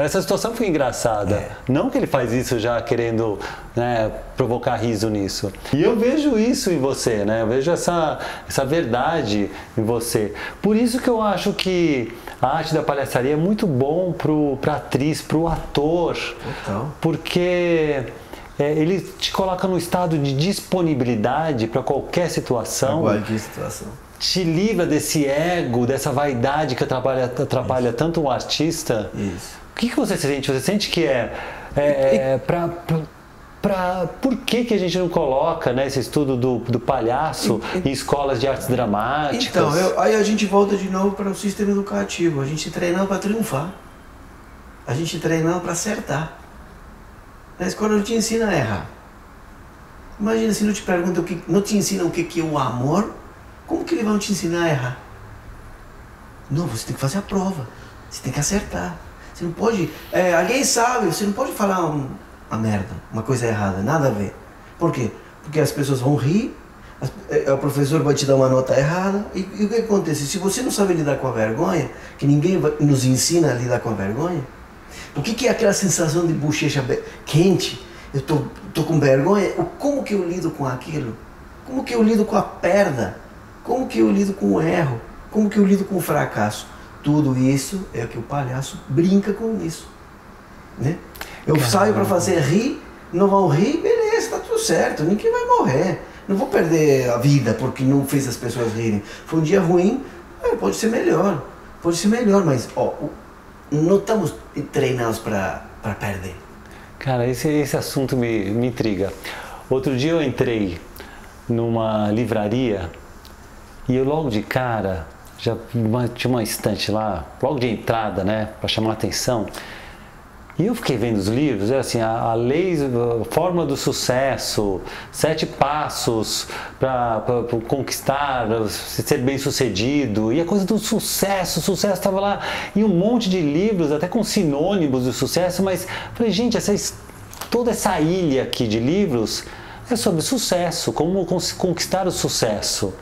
essa situação foi engraçada. É. Não que ele faz isso já querendo né, provocar riso nisso. E eu vejo isso em você, né? Eu vejo essa, essa verdade em você. Por isso que eu acho que a arte da palhaçaria é muito bom para a atriz, para o ator. Total. Porque é, ele te coloca no estado de disponibilidade para qualquer situação. Qualquer situação. Te livra desse ego, dessa vaidade que atrapalha, atrapalha tanto um artista. Isso o que, que você sente? Você sente que é, é, para Pra, por que, que a gente não coloca né, esse estudo do, do palhaço em escolas de artes dramáticas? Então, eu, aí a gente volta de novo para o sistema educativo. A gente treinando para triunfar. A gente treinando para acertar. Na escola não te ensina a errar. Imagina se não te perguntam, que, não te ensinam o que, que é o amor, como que eles vão te ensinar a errar? Não, você tem que fazer a prova. Você tem que acertar. Você não pode. É, alguém sabe, você não pode falar um, uma merda, uma coisa errada, nada a ver. Por quê? Porque as pessoas vão rir, as, é, o professor vai te dar uma nota errada. E, e, o que acontece? Se você não sabe lidar com a vergonha, que ninguém vai, nos ensina a lidar com a vergonha, o que, que é aquela sensação de bochecha quente? Eu tô, tô com vergonha. Como que eu lido com aquilo? Como que eu lido com a perda? Como que eu lido com o erro? Como que eu lido com o fracasso? Tudo isso é que o palhaço brinca com isso. Né? Eu Caramba. saio para fazer rir, não vão rir, beleza, tá tudo certo, ninguém vai morrer. Não vou perder a vida porque não fez as pessoas rirem. Foi um dia ruim, é, pode ser melhor, pode ser melhor, mas ó, não estamos treinados para perder. Cara, esse, esse assunto me, me intriga. Outro dia eu entrei numa livraria e eu logo de cara já tinha uma estante lá, logo de entrada, né, para chamar a atenção. E eu fiquei vendo os livros, é assim, a, a lei, a forma do sucesso, sete passos para conquistar, ser bem sucedido, e a coisa do sucesso, o sucesso estava lá, e um monte de livros, até com sinônimos do sucesso, mas falei, gente, essa, toda essa ilha aqui de livros é sobre sucesso, como conquistar o sucesso.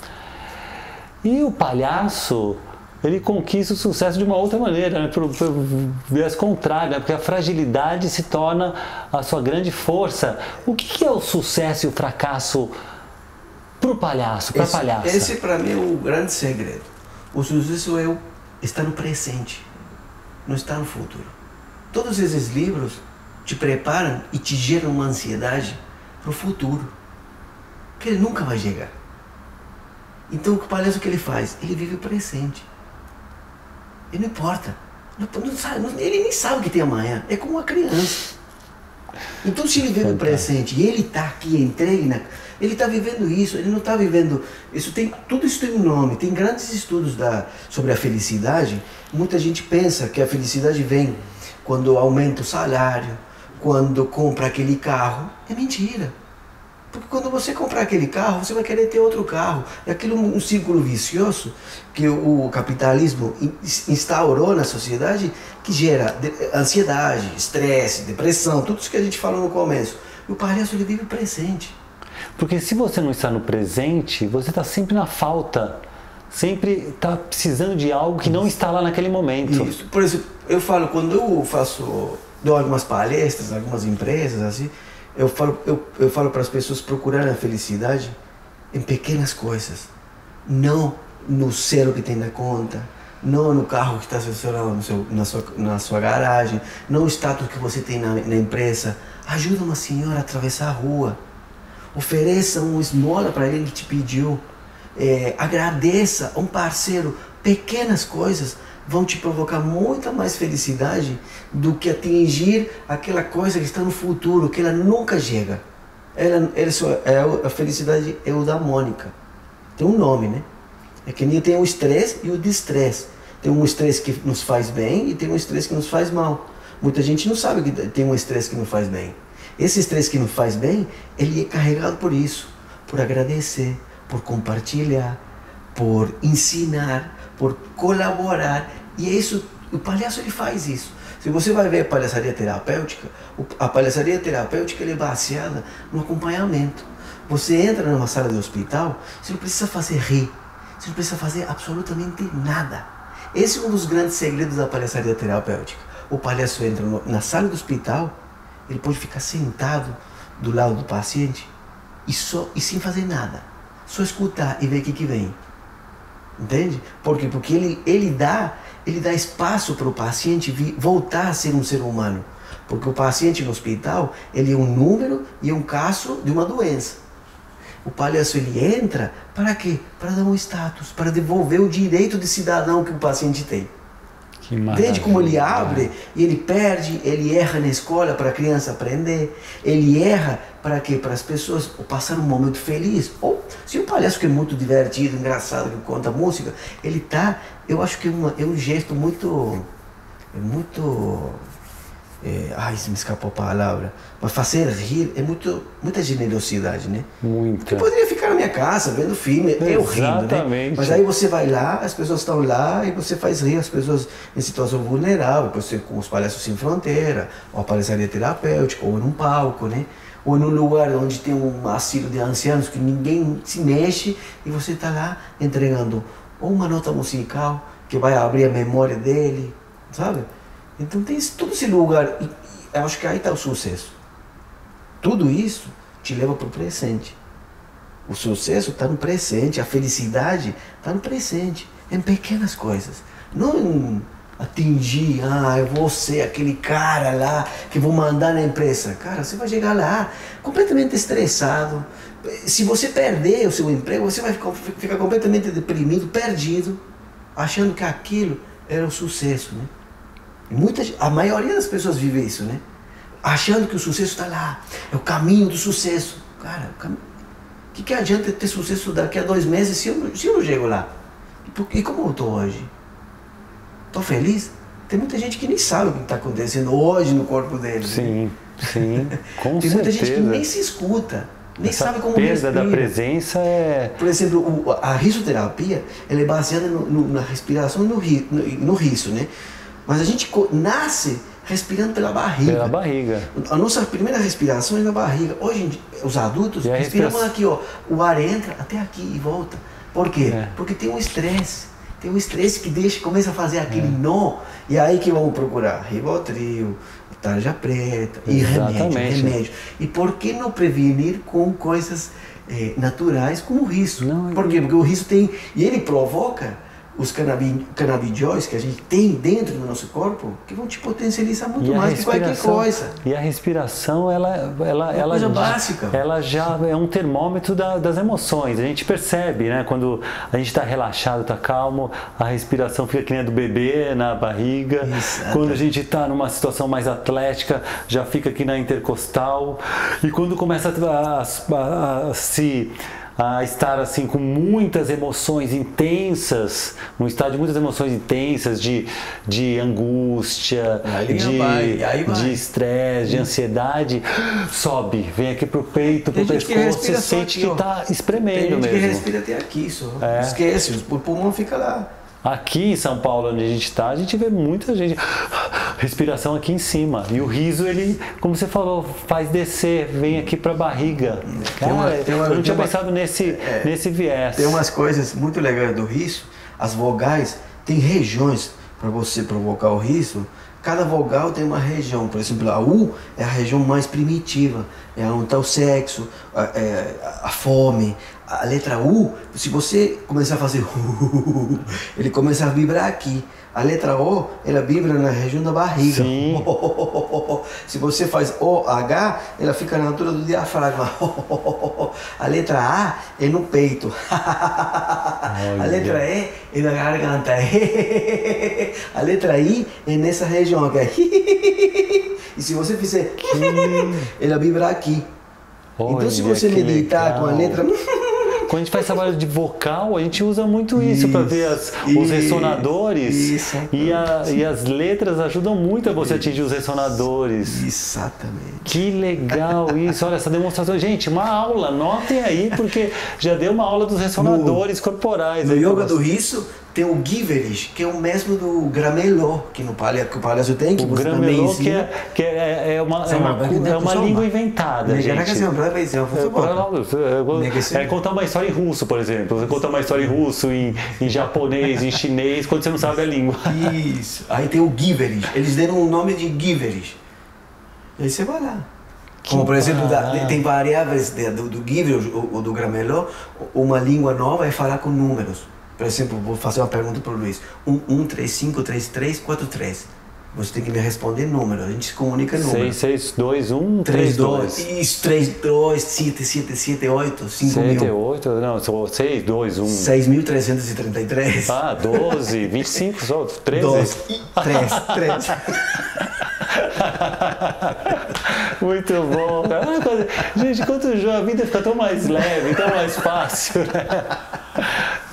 E o palhaço, ele conquista o sucesso de uma outra maneira, né? por, por contrário, né? porque a fragilidade se torna a sua grande força. O que, que é o sucesso e o fracasso para o palhaço, para a palhaça? Esse para mim é o grande segredo. O sucesso é o, está no presente, não está no futuro. Todos esses livros te preparam e te geram uma ansiedade para o futuro, que ele nunca vai chegar. Então o palhaço que ele faz? Ele vive o presente. Ele não importa. Não, não sabe, ele nem sabe o que tem amanhã. É como uma criança. Então se ele vive o presente e ele está aqui entregue na, ele está vivendo isso, ele não está vivendo. Isso tem, tudo isso tem um nome. Tem grandes estudos da, sobre a felicidade. Muita gente pensa que a felicidade vem quando aumenta o salário, quando compra aquele carro. É mentira. Porque quando você comprar aquele carro, você vai querer ter outro carro. É aquilo um círculo vicioso que o capitalismo instaurou na sociedade que gera ansiedade, estresse, depressão, tudo isso que a gente falou no começo. E o palhaço ele vive o presente. Porque se você não está no presente, você está sempre na falta. Sempre está precisando de algo que não está lá naquele momento. Isso. Por exemplo, eu falo, quando eu faço, dou algumas palestras, algumas empresas, assim, eu falo, eu, eu falo para as pessoas procurarem a felicidade em pequenas coisas. Não no zero que tem na conta, não no carro que está estacionado seu, na, sua, na sua garagem, não o status que você tem na, na empresa. Ajuda uma senhora a atravessar a rua. Ofereça uma esmola para ele que te pediu. É, agradeça a um parceiro. Pequenas coisas vão te provocar muita mais felicidade do que atingir aquela coisa que está no futuro, que ela nunca chega. Ela, ela só, é, a felicidade é Mônica. Tem um nome, né? É que nem tem o estresse e o distress. Tem um estresse que nos faz bem e tem um estresse que nos faz mal. Muita gente não sabe que tem um estresse que nos faz bem. Esse estresse que nos faz bem, ele é carregado por isso, por agradecer, por compartilhar, por ensinar, por colaborar. E é isso, o palhaço ele faz isso. Se você vai ver a palhaçaria terapêutica, a palhaçaria terapêutica é baseada no acompanhamento. Você entra numa sala de hospital, você não precisa fazer rir, você não precisa fazer absolutamente nada. Esse é um dos grandes segredos da palhaçaria terapêutica. O palhaço entra na sala do hospital, ele pode ficar sentado do lado do paciente e, só, e sem fazer nada. Só escutar e ver o que, que vem. Entende? Por quê? Porque ele, ele, dá, ele dá espaço para o paciente voltar a ser um ser humano. Porque o paciente no hospital, ele é um número e é um caso de uma doença. O palhaço ele entra para quê? Para dar um status, para devolver o direito de cidadão que o paciente tem. Entende como ele abre e ele perde, ele erra na escola para a criança aprender, ele erra para quê? Para as pessoas passar um momento feliz. Ou se o palhaço que é muito divertido, engraçado, que conta música, ele tá, eu acho que é, uma, é um gesto muito, é muito é, ai, se me escapou a palavra, mas fazer rir é muito, muita generosidade, né? Muita. Eu poderia ficar na minha casa vendo filme, eu rindo, né? Mas aí você vai lá, as pessoas estão lá e você faz rir as pessoas em situação vulnerável, você com os palhaços sem fronteira, ou a palhaçaria terapêutica, ou num palco, né? Ou num lugar onde tem um asilo de ancianos que ninguém se mexe e você está lá entregando ou uma nota musical que vai abrir a memória dele, sabe? Então tem todo esse lugar. E, e acho que aí está o sucesso. Tudo isso te leva para o presente. O sucesso está no presente, a felicidade está no presente, em pequenas coisas. Não em atingir, ah, eu vou ser aquele cara lá que vou mandar na empresa. Cara, você vai chegar lá completamente estressado. Se você perder o seu emprego, você vai ficar completamente deprimido, perdido, achando que aquilo era o sucesso, né? Muita, a maioria das pessoas vive isso, né? Achando que o sucesso está lá, é o caminho do sucesso. Cara, o cam... que, que adianta ter sucesso daqui a dois meses se eu, se eu não chego lá? E, como eu estou hoje? Estou feliz? Tem muita gente que nem sabe o que está acontecendo hoje no corpo dele. Né? Sim, sim, com Tem certeza. muita gente que nem se escuta. Nem Essa sabe como respira. da presença é. Por exemplo, a risoterapia ela é baseada no, no, na respiração e no, no, no riso, né? Mas a gente nasce respirando pela barriga. Pela barriga. A nossa primeira respiração é na barriga. Hoje, os adultos respiramos respiração? aqui, ó. O ar entra até aqui e volta. Por quê? É. Porque tem um estresse. Tem um estresse que deixa, começa a fazer aquele É. nó. E aí que vamos procurar Ribotril, tarja preta e remédio, remédio. E por que não prevenir com coisas eh, naturais como o riso? Não, por quê? Porque o riso tem... E ele provoca os canabi, canabidióis que a gente tem dentro do nosso corpo que vão te potencializar muito E a mais que qualquer coisa. e a respiração, ela, ela, ela, coisa já- básica. ela já é um termômetro da- das emoções. A gente percebe, né? Quando a gente está relaxado, está calmo, a respiração fica que nem a do bebê na barriga. Exato. Quando a gente está numa situação mais atlética, já fica aqui na intercostal. E quando começa a, a- a se a estar assim com muitas emoções intensas, num estado de muitas emoções intensas, de, de angústia, Aí de vai, aí vai. de estresse, de ansiedade, sobe, vem aqui pro peito, pro que pescoço, você sente aqui, que ó. tá Tem espremendo gente que mesmo. respira até aqui só. É. Esquece, o pulmão fica lá. Aqui em São Paulo, onde a gente está, a gente vê muita gente. Respiração aqui em cima. E o riso, ele, como você falou, faz descer, vem aqui para a barriga. Uma- Cara, tem uma- eu não tinha uma- pensado nesse, nesse viés. Tem umas coisas muito legais do riso. As vogais tem regiões para você provocar o riso. Cada vogal tem uma região. Por exemplo, a U é a região mais primitiva. É onde está o sexo, a, é, a fome. A letra U, se você começar a fazer ele começa a vibrar aqui. A letra O, ela vibra na região da barriga. Sim. Se você faz OH, ela fica na altura do diafragma. A letra A é no peito. A letra E é na garganta. A letra I é nessa região aqui. E se você fizer, ela vibra aqui. Então se Olha, você meditar com a legal. letra. Quando a gente faz trabalho de vocal, a gente usa muito isso, para ver as- os Isso, ressonadores. isso. E, a- e as letras ajudam muito a você atingir os ressonadores. Exatamente. Que legal isso, olha essa demonstração. Gente, uma aula, notem aí, porque já deu uma aula dos ressonadores corporais. No aí yoga do riso, Tem o Giverish, que é o mesmo do Gramelô, que, no palha, que o palhaço tem, que O você também gramelô, ensina. que é, que é, é uma, é uma, que é uma samba. língua inventada, gente. É, É, é contar uma história em russo, por exemplo. Você conta uma história em russo, em, em japonês, em chinês, quando você não sabe a língua. Isso. Aí tem o Giverish. Eles deram o nome de Giverish. E aí você vai lá. Como, por exemplo, da- tem variáveis de- do, do Giverish ou, do Gramelô. Uma língua nova é falar com números. Por exemplo, vou fazer uma pergunta para o Luiz. 1, 1, 3, 5, 3, 3, 4, 3. Você tem que me responder número. A gente se comunica número. 6, 6, 2, 1, 3, 3, 2. 2. Isso, 3, 2, 7, 7, 7, 8, 5 7, mil. 8, não, são 6, 2, 1. 6.333. Ah, 12, 25, só 13. 2 e 3, 3. Muito bom, cara. Ah, Gente, quanto a vida fica tão mais leve, tão mais fácil, né?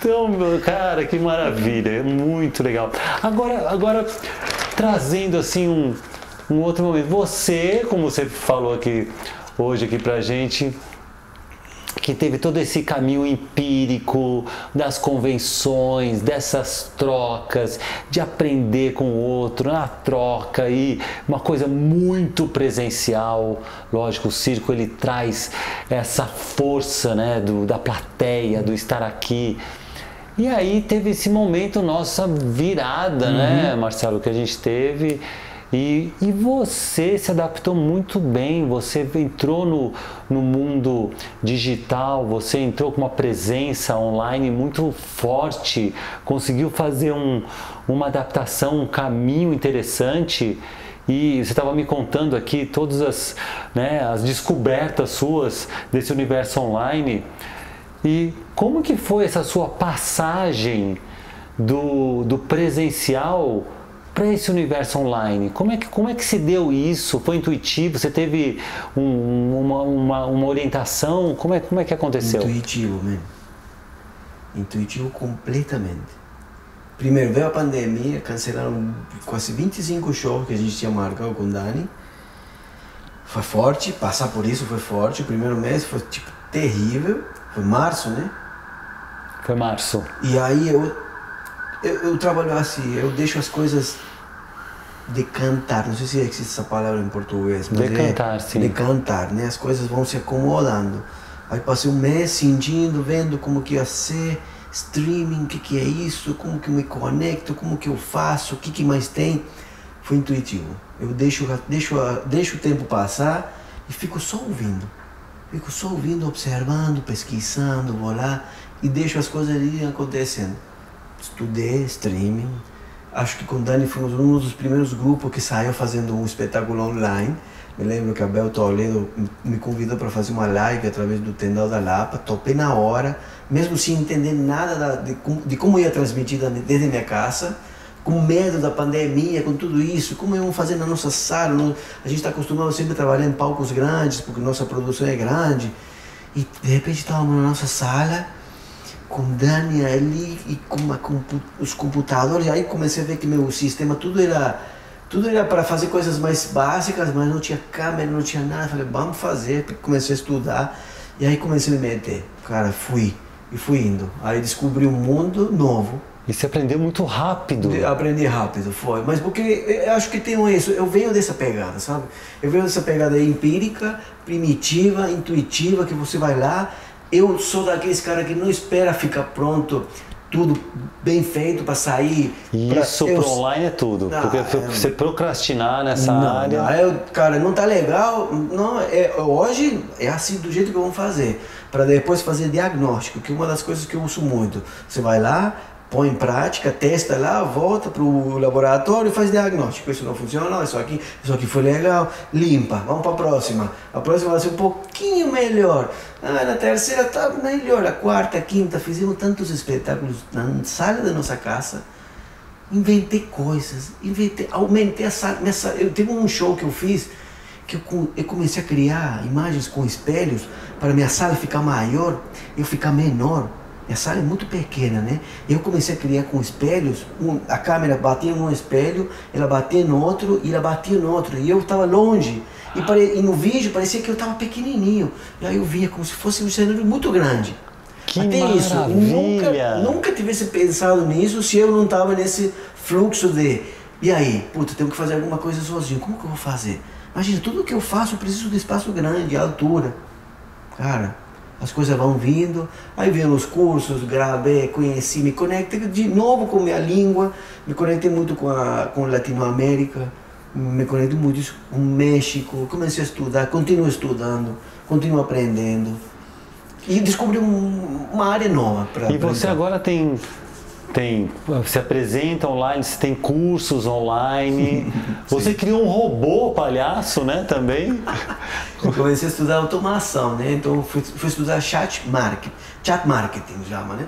Então, meu, cara, que maravilha, é muito legal. Agora, agora trazendo assim um, um outro momento. Você, como você falou aqui hoje aqui pra gente, que teve todo esse caminho empírico das convenções, dessas trocas, de aprender com o outro na troca e uma coisa muito presencial. Lógico, o circo ele traz essa força, né, do, da plateia, do estar aqui. E aí teve esse momento nossa virada, né, Marcelo, que a gente teve. E, e você se adaptou muito bem, você entrou no, no mundo digital, você entrou com uma presença online muito forte, conseguiu fazer um, uma adaptação, um caminho interessante. E você estava me contando aqui todas as, né, as descobertas suas desse universo online. E como que foi essa sua passagem do, do presencial para esse universo online? Como é, que, como é que se deu isso? Foi intuitivo? Você teve um- uma, uma, uma orientação? Como é, como é que aconteceu? Intuitivo, mesmo. Intuitivo completamente. Primeiro veio a pandemia, cancelaram quase 25 shows que a gente tinha marcado com o Dani. Foi forte, passar por isso foi forte. O primeiro mês foi tipo terrível. Foi março, né? Foi março. E aí eu, eu, eu trabalho assim, eu deixo as coisas decantar, não sei se existe essa palavra em português, mas Decantar, é, sim. Decantar, né? As coisas vão se acomodando. Aí passei um mês sentindo, vendo como que ia ser, streaming, o que que é isso, como que eu me conecto, como que eu faço, o que que mais tem. Foi intuitivo. Eu deixo, deixo, deixo o tempo passar e fico só ouvindo. Fico só ouvindo, observando, pesquisando, vou lá e deixo as coisas ali acontecendo. Estudei streaming. Acho que com o Dani fomos um dos primeiros grupos que saiu fazendo um espetáculo online. Me lembro que a Bel Toledo me convidou para fazer uma live através do Tendal da Lapa. Topei na hora, mesmo sem entender nada da- de, de como ia transmitir da- desde minha casa com medo da pandemia, com tudo isso, como iam fazer na nossa sala? A gente está acostumado sempre a trabalhar em palcos grandes, porque nossa produção é grande. E de repente estávamos na nossa sala, com Dani ali e com, compu- os computadores. Aí comecei a ver que meu sistema tudo era tudo era para fazer coisas mais básicas, mas não tinha câmera, não tinha nada. Falei, vamos fazer. Comecei a estudar e aí comecei a me meter. Cara, fui e fui indo. Aí descobri um mundo novo. E você aprendeu muito rápido. Aprendi rápido, foi. Mas porque eu acho que tem isso, eu venho dessa pegada, sabe? Eu venho dessa pegada empírica, primitiva, intuitiva, que você vai lá. Eu sou daqueles caras que não espera ficar pronto, tudo bem feito para sair. pra- Isso eu- pro online é tudo. Porque é- você procrastinar nessa não, área. não, eu, cara, não tá legal. Não, é, hoje é assim do jeito que vamos fazer. Para depois fazer diagnóstico, que é uma das coisas que eu uso muito. Você vai lá, põe em prática, testa lá, volta pro laboratório e faz diagnóstico. Isso não funciona, isso aqui, isso aqui foi legal, limpa, vamos para a próxima. A próxima vai ser um pouquinho melhor. Ah, na terceira tá melhor, a quarta, a quinta, fizemos tantos espetáculos na sala da nossa casa inventei coisas, inventei, aumentei a sala. Sala eu teve um show que eu fiz que eu, eu comecei a criar imagens com espelhos para minha sala ficar maior, eu ficar menor. Minha sala é muito pequena, né? Eu comecei a criar com espelhos, um- a câmera batia num espelho, ela batia no outro e ela batia no outro, e eu estava longe. E, pare- e no vídeo parecia que eu estava pequenininho. E aí eu via como se fosse um cenário muito grande. Que Até isso, maravilha! nunca, nunca tivesse pensado nisso se eu não estava nesse fluxo de e aí, puta, tenho que fazer alguma coisa sozinho, como que eu vou fazer? Imagina, tudo que eu faço eu preciso de espaço grande, altura. Cara, as coisas vão vindo, aí vem os cursos, gravei, conheci, me conectei de novo com minha língua, me conectei muito com a com Latinoamérica, me conectei muito com o México, comecei a estudar, continuo estudando, continuo aprendendo. E descobri um, uma área nova para E você agora tem tem se apresenta online, você tem cursos online. Você criou um robô palhaço, né, também? Eu comecei a estudar automação, né? Então fui, fui estudar chat marketing, chat marketing chama, né?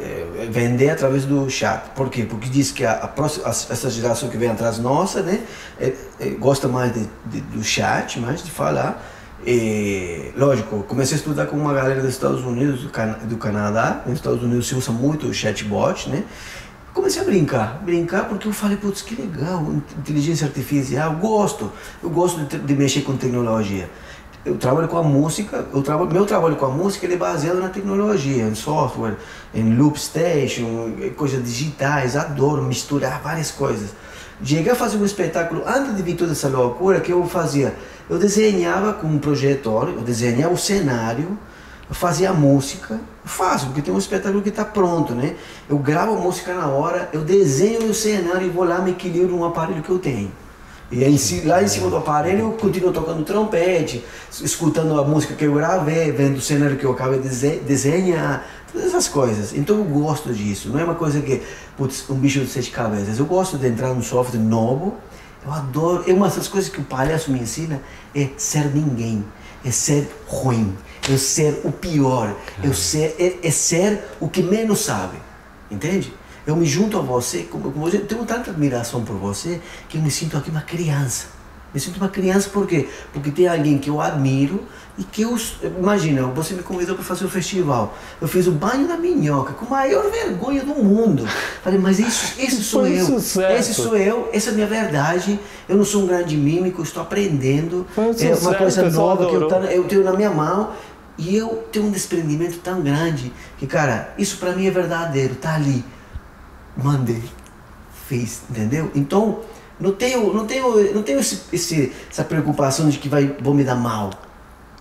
É, vender através do chat. Por quê? Porque diz que a, a próxima, essa geração que vem atrás nossa, né, é, é, gosta mais de, de, do chat, mais de falar. E, lógico, comecei a estudar com uma galera dos Estados Unidos, do, Can do Canadá. Nos Estados Unidos se usa muito o chatbot, né? Comecei a brincar, brincar porque eu falei, putz, que legal, inteligência artificial, eu gosto, eu gosto de, de mexer com tecnologia. Eu trabalho com a música, eu trabalho, meu trabalho com a música ele é baseado na tecnologia, em software, em loop station, coisas digitais, adoro misturar várias coisas. Cheguei a fazer um espetáculo antes de vir toda essa loucura que eu fazia eu desenhava com um projetor, eu desenhava o cenário, eu fazia a música, faço, porque tem um espetáculo que está pronto, né? Eu gravo a música na hora, eu desenho o cenário e vou lá me equilibro num aparelho que eu tenho. E aí, lá em cima do aparelho eu continuo tocando trompete, escutando a música que eu gravei, vendo o cenário que eu acabei de desenhar, todas essas coisas. Então eu gosto disso, não é uma coisa que, putz, um bicho de sete cabeças. Eu gosto de entrar num software novo, eu adoro. É uma das coisas que o palhaço me ensina é ser ninguém, é ser ruim, é ser o pior, é, ser, é, é ser o que menos sabe. Entende? Eu me junto a você, como, como eu tenho tanta admiração por você que eu me sinto aqui uma criança. Me sinto uma criança por quê? Porque tem alguém que eu admiro e que eu. Imagina, você me convidou para fazer o um festival. Eu fiz o banho da minhoca com a maior vergonha do mundo. Falei, mas isso, esse sou Foi eu. Sucesso. Esse sou eu, essa é a minha verdade. Eu não sou um grande mímico, estou aprendendo. Foi um é uma coisa nova que eu, eu tenho na minha mão. E eu tenho um desprendimento tão grande que, cara, isso para mim é verdadeiro, tá ali. Mandei, fiz, entendeu? Então, não tenho, não tenho, não tenho esse, esse, essa preocupação de que vai, vou me dar mal.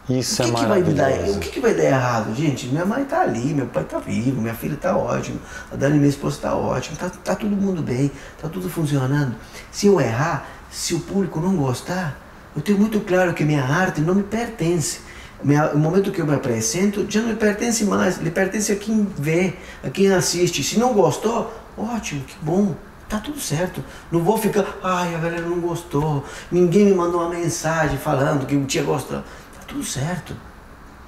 Isso o que é que vai dar, O que, que vai dar errado? Gente, minha mãe está ali, meu pai está vivo, minha filha está ótima, a Dani, minha esposa, está ótima, está tá todo mundo bem, está tudo funcionando. Se eu errar, se o público não gostar, eu tenho muito claro que minha arte não me pertence. O momento que eu me apresento já não me pertence mais, ele pertence a quem vê, a quem assiste. Se não gostou, ótimo, que bom. Tá tudo certo. Não vou ficar, ai, a galera não gostou. Ninguém me mandou uma mensagem falando que tinha gostado. Tudo certo.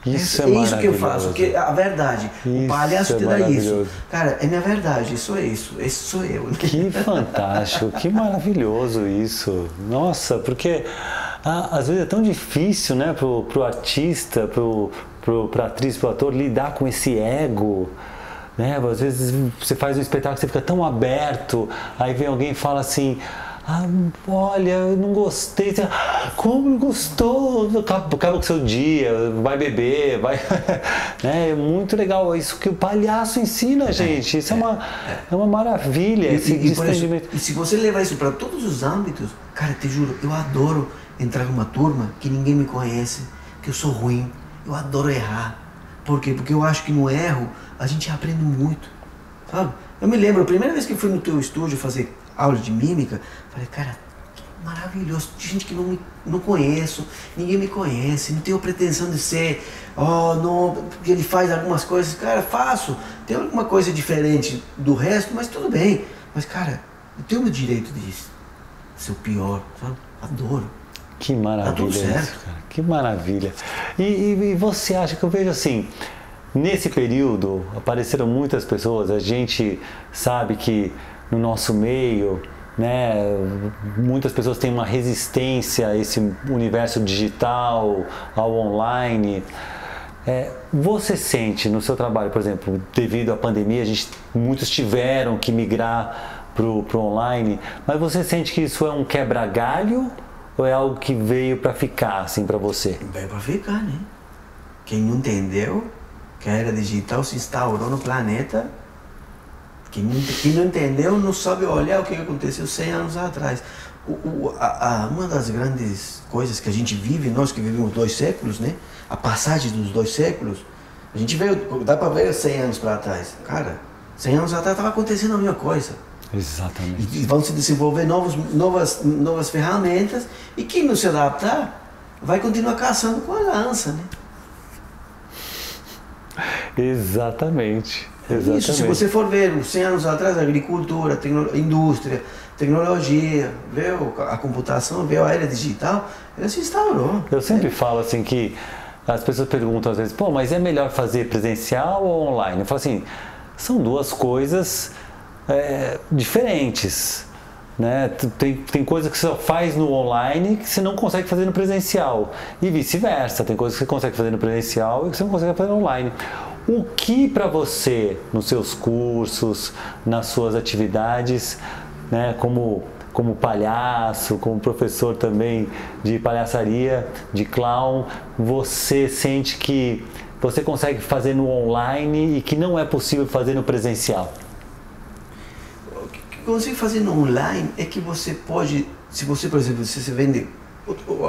Isso é, é isso que eu faço, que a verdade. Isso o palhaço te é dá isso. Cara, é minha verdade, isso é isso. Esse sou eu. Que fantástico, que maravilhoso isso. Nossa, porque ah, às vezes é tão difícil, né, pro, pro artista, pro, pro, pra atriz, pro ator lidar com esse ego. Né? Às vezes você faz um espetáculo, você fica tão aberto, aí vem alguém e fala assim. Ah, olha, eu não gostei. Como não gostou? Acaba, acaba com o seu dia, vai beber, vai. é muito legal. Isso que o palhaço ensina, é, gente. Isso é, é uma, é uma maravilha. E, esse e, isso, e se você levar isso para todos os âmbitos, cara, te juro, eu adoro entrar numa turma que ninguém me conhece, que eu sou ruim. Eu adoro errar. Por quê? Porque eu acho que no erro a gente aprende muito, sabe? Eu me lembro, a primeira vez que eu fui no teu estúdio fazer aula de mímica, falei, cara, que maravilhoso, gente que não, me, não conheço, ninguém me conhece, não tenho pretensão de ser, oh, não, porque ele faz algumas coisas, cara, faço, tem alguma coisa diferente do resto, mas tudo bem. Mas, cara, eu tenho o direito de ser o pior, sabe? Adoro. Que maravilha. Tá tudo certo. Isso, cara. Que maravilha. E, e, e você acha que eu vejo assim, Nesse período apareceram muitas pessoas, a gente sabe que no nosso meio, né, muitas pessoas têm uma resistência a esse universo digital, ao online. É, você sente no seu trabalho, por exemplo, devido à pandemia, a gente, muitos tiveram que migrar para o online, mas você sente que isso é um quebra-galho ou é algo que veio para ficar assim para você? Veio para ficar, né? Quem não entendeu que a era digital se instaurou no planeta. Quem não, quem não entendeu não sabe olhar o que aconteceu 100 anos atrás. O, o, a, a, uma das grandes coisas que a gente vive, nós que vivemos dois séculos, né? A passagem dos dois séculos, a gente veio, dá para ver 100 anos para trás. Cara, 100 anos atrás estava acontecendo a mesma coisa. Exatamente. E, e vão se desenvolver novos, novas, novas ferramentas e quem não se adaptar vai continuar caçando com a lança, né? Exatamente. Exatamente. Isso, se você for ver 100 anos atrás, a agricultura, a indústria, tecnologia, veio a computação, veio a era digital, ela se instaurou. Eu sempre é. falo assim que as pessoas perguntam às vezes, pô, mas é melhor fazer presencial ou online? Eu falo assim, são duas coisas é, diferentes. Né? Tem, tem coisa que você só faz no online que você não consegue fazer no presencial. E vice-versa, tem coisas que você consegue fazer no presencial e que você não consegue fazer no online. O que para você, nos seus cursos, nas suas atividades, né, como, como palhaço, como professor também de palhaçaria, de clown, você sente que você consegue fazer no online e que não é possível fazer no presencial? O que consigo fazer no online é que você pode, se você, por exemplo, você vende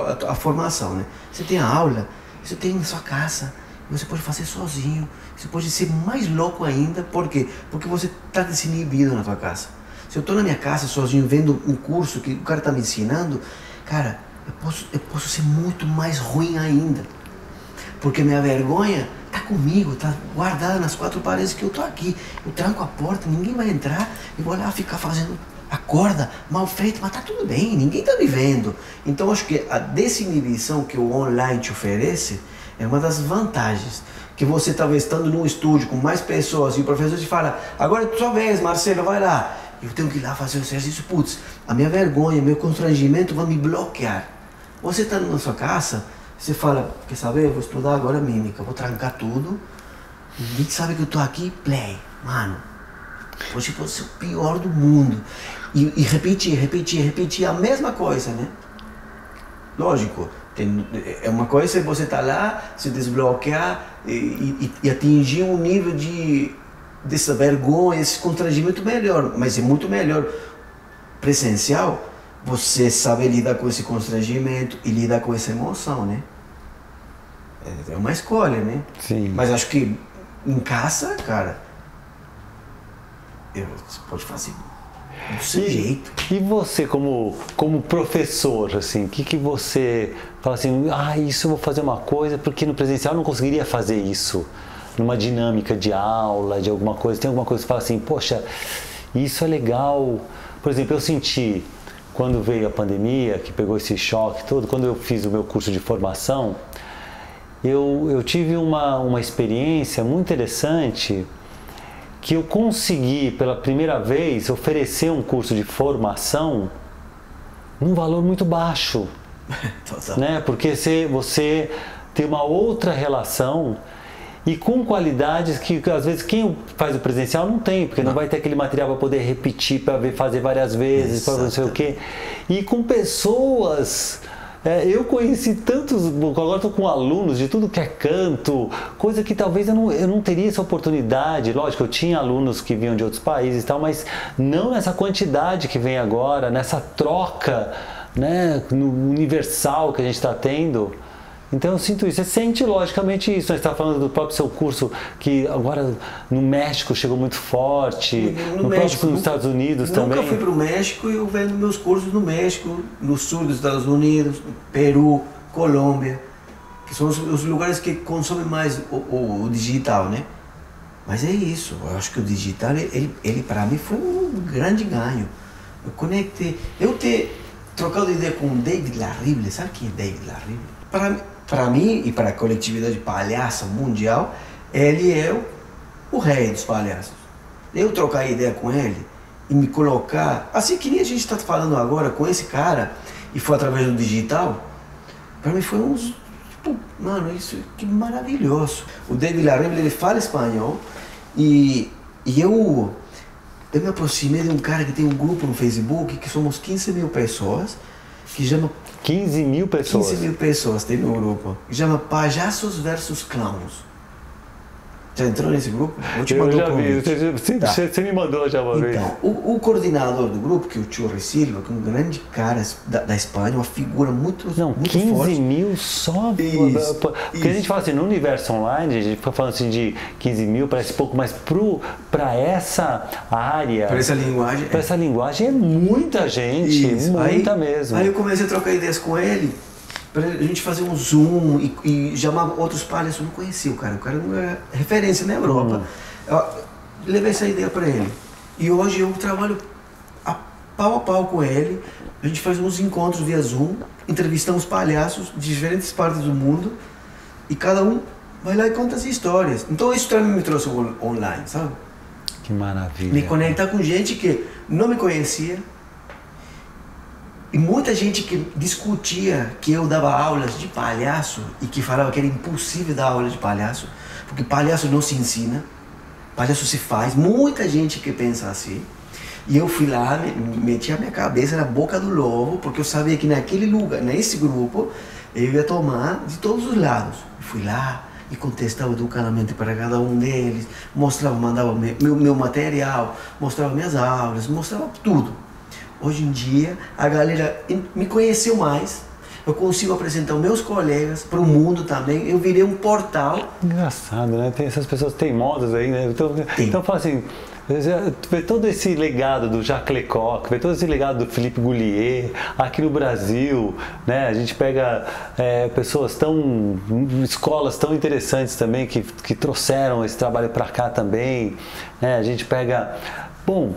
a, a formação, né? Você tem a aula, você tem na sua casa, você pode fazer sozinho. Você pode ser mais louco ainda. Por quê? Porque você está desinibido na tua casa. Se eu estou na minha casa sozinho, vendo um curso que o cara está me ensinando, cara, eu posso, eu posso ser muito mais ruim ainda. Porque minha vergonha está comigo, está guardada nas quatro paredes que eu estou aqui. Eu tranco a porta, ninguém vai entrar e vou lá ficar fazendo acorda mal feito, mas tá tudo bem, ninguém está me vendo. Então acho que a desinibição que o online te oferece é uma das vantagens. Que você talvez estando num estúdio com mais pessoas e o professor te fala, agora é sua vez, Marcelo, vai lá. Eu tenho que ir lá fazer o exercício. Putz, a minha vergonha, meu constrangimento vai me bloquear. Você está na sua casa, você fala, quer saber, eu vou estudar agora mímica, vou trancar tudo. Ninguém sabe que eu estou aqui, play. Mano, hoje pode ser o pior do mundo. E, e repetir, repetir, repetir a mesma coisa, né? Lógico, tem, é uma coisa é você estar tá lá, se desbloquear e, e, e, atingir um nível de dessa vergonha, esse constrangimento melhor, mas é muito melhor presencial você saber lidar com esse constrangimento e lidar com essa emoção, né? É, é uma escolha, né? Sim. Mas acho que em casa, cara, você pode fazer do e, jeito. E você como, como professor, assim, o que, que você fala assim, ah, isso eu vou fazer uma coisa, porque no presencial eu não conseguiria fazer isso. Numa dinâmica de aula, de alguma coisa, tem alguma coisa que fala assim, poxa, isso é legal. Por exemplo, eu senti quando veio a pandemia, que pegou esse choque todo, quando eu fiz o meu curso de formação, eu, eu tive uma, uma experiência muito interessante que eu consegui pela primeira vez oferecer um curso de formação num valor muito baixo. né? Porque você, você tem uma outra relação e com qualidades que às vezes quem faz o presencial não tem, porque não, não vai ter aquele material para poder repetir, para fazer várias vezes, para não sei o quê. E com pessoas é, eu conheci tantos, agora estou com alunos de tudo que é canto, coisa que talvez eu não, eu não teria essa oportunidade. Lógico, eu tinha alunos que vinham de outros países e tal, mas não nessa quantidade que vem agora, nessa troca né, no universal que a gente está tendo. Então eu sinto isso. Você sente logicamente isso. Você está falando do próprio seu curso que agora no México chegou muito forte, no, no México, nos Estados Unidos nunca também. Nunca fui para o México e eu vendo meus cursos no México, no sul dos Estados Unidos, Peru, Colômbia, que são os, os lugares que consomem mais o, o, o, digital, né? Mas é isso. Eu acho que o digital, ele, ele para mim foi um grande ganho. Eu conectei. Eu ter trocado ideia com David Larrible, sabe quem é David Larrible? Para para mim e para a coletividade palhaça mundial, ele é o, o rei dos palhaços. Eu trocar ideia com ele e me colocar, assim que nem a gente está falando agora com esse cara, e foi através do digital, para mim foi um. Tipo, mano, isso que maravilhoso. O David Larrable, ele fala espanhol e, e eu, eu me aproximei de um cara que tem um grupo no Facebook, que somos 15 mil pessoas, que chama 15 mil pessoas. 15 mil pessoas tem no grupo. Chama Palhaços versus Clowns. Já entrou nesse grupo? Vou te eu já vi, você, tá. você, me mandou já uma então, vez. Então, o, o, coordenador do grupo, que é o Churri Silva, que é um grande cara da, da Espanha, uma figura muito Não, muito 15 forte. mil só. Isso, porque isso. a gente fala assim, no universo online, a gente fica falando assim de 15 mil, parece pouco, mas para essa área. Para essa linguagem. Para é. essa linguagem é muita gente, isso. muita aí, mesmo. Aí eu comecei a trocar ideias com ele pra gente fazer um zoom e, e chamar outros palhaços. Eu não conhecia o cara, o cara não era referência na Europa. Hum. Eu levei essa ideia para ele. E hoje eu trabalho a pau a pau com ele. A gente faz uns encontros via Zoom, entrevistamos palhaços de diferentes partes do mundo e cada um vai lá e conta as histórias. Então isso também me trouxe online, sabe? Que maravilha. Me conectar com gente que não me conhecia, e muita gente que discutia que eu dava aulas de palhaço e que falava que era impossível dar aula de palhaço, porque palhaço não se ensina, palhaço se faz. Muita gente que pensa assim. E eu fui lá, meti a minha cabeça na boca do lobo, porque eu sabia que naquele lugar, nesse grupo, eu ia tomar de todos os lados. Fui lá e contestava educadamente para cada um deles, mostrava, mandava meu, meu material, mostrava minhas aulas, mostrava tudo. Hoje em dia, a galera me conheceu mais. Eu consigo apresentar meus colegas para o mundo também. Eu virei um portal. Engraçado, né? Tem essas pessoas teimosas aí, né? Então, então fala assim, vê todo esse legado do Jacques Lecoq, vê todo esse legado do Philippe Goulier aqui no Brasil, né? A gente pega é, pessoas tão, escolas tão interessantes também que, que trouxeram esse trabalho para cá também, né? A gente pega, bom,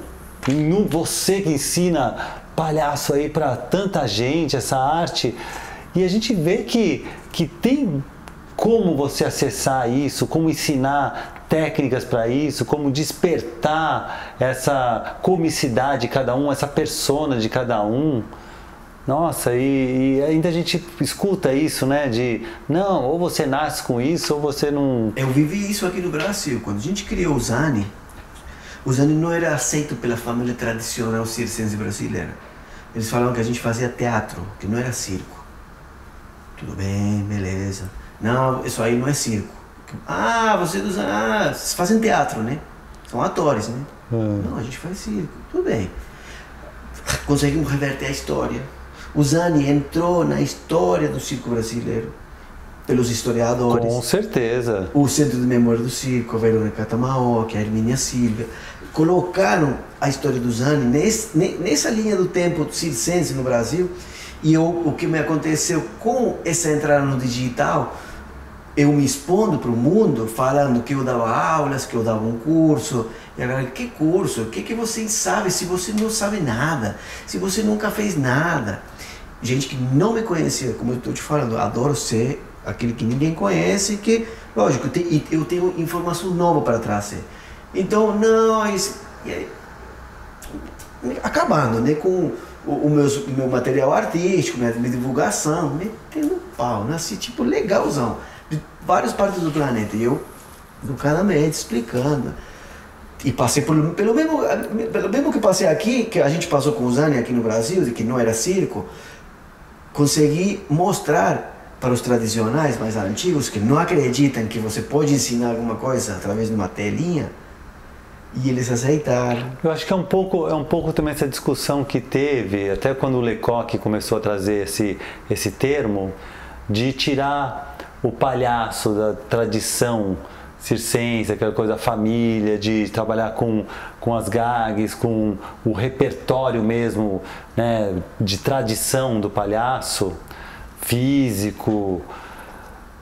você que ensina palhaço aí para tanta gente, essa arte, e a gente vê que, que tem como você acessar isso, como ensinar técnicas para isso, como despertar essa comicidade de cada um, essa persona de cada um. Nossa, e, e, ainda a gente escuta isso, né? De não, ou você nasce com isso, ou você não. Eu vivi isso aqui no Brasil. Quando a gente criou o Zani, o Zani não era aceito pela família tradicional circense brasileira. Eles falavam que a gente fazia teatro, que não era circo. Tudo bem, beleza. Não, isso aí não é circo. Ah, você dos ah, vocês fazem teatro, né? São atores, né? Hum. Não, a gente faz circo. Tudo bem. Conseguimos reverter a história. O Zani entrou na história do circo brasileiro pelos historiadores. Com certeza. O Centro de Memória do Circo, a Verônica Catamaoca, a Hermínia Silva, colocaram a história do Zani nesse, nessa linha do tempo circense no Brasil. E eu, o que me aconteceu com essa entrada no digital, eu me expondo para o mundo, falando que eu dava aulas, que eu dava um curso. E agora, que curso? O que, que você sabe se você não sabe nada? Se você nunca fez nada? Gente que não me conhecia, como eu estou te falando, adoro ser aquele que ninguém conhece, que, lógico, eu tenho informação nova para trazer. Então, nós. Aí, acabando né, com o, o meu, meu material artístico, minha, minha divulgação, metendo pau, nasci tipo legalzão, de várias partes do planeta. E eu, educadamente, explicando. E passei por, pelo, mesmo, pelo mesmo que passei aqui, que a gente passou com o Zani aqui no Brasil, de que não era circo, consegui mostrar para os tradicionais mais antigos que não acreditam que você pode ensinar alguma coisa através de uma telinha e eles aceitaram. Eu acho que é um pouco é um pouco também essa discussão que teve até quando o Lecoq começou a trazer esse esse termo de tirar o palhaço da tradição circense, aquela coisa da família, de trabalhar com, com as gags, com o repertório mesmo né, de tradição do palhaço físico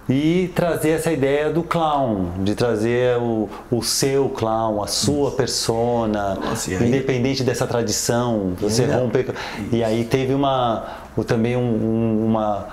e trazer essa ideia do clown, de trazer o, o seu clown, a sua persona, Nossa, aí... independente dessa tradição, você é. romper. E aí teve uma, também um, uma,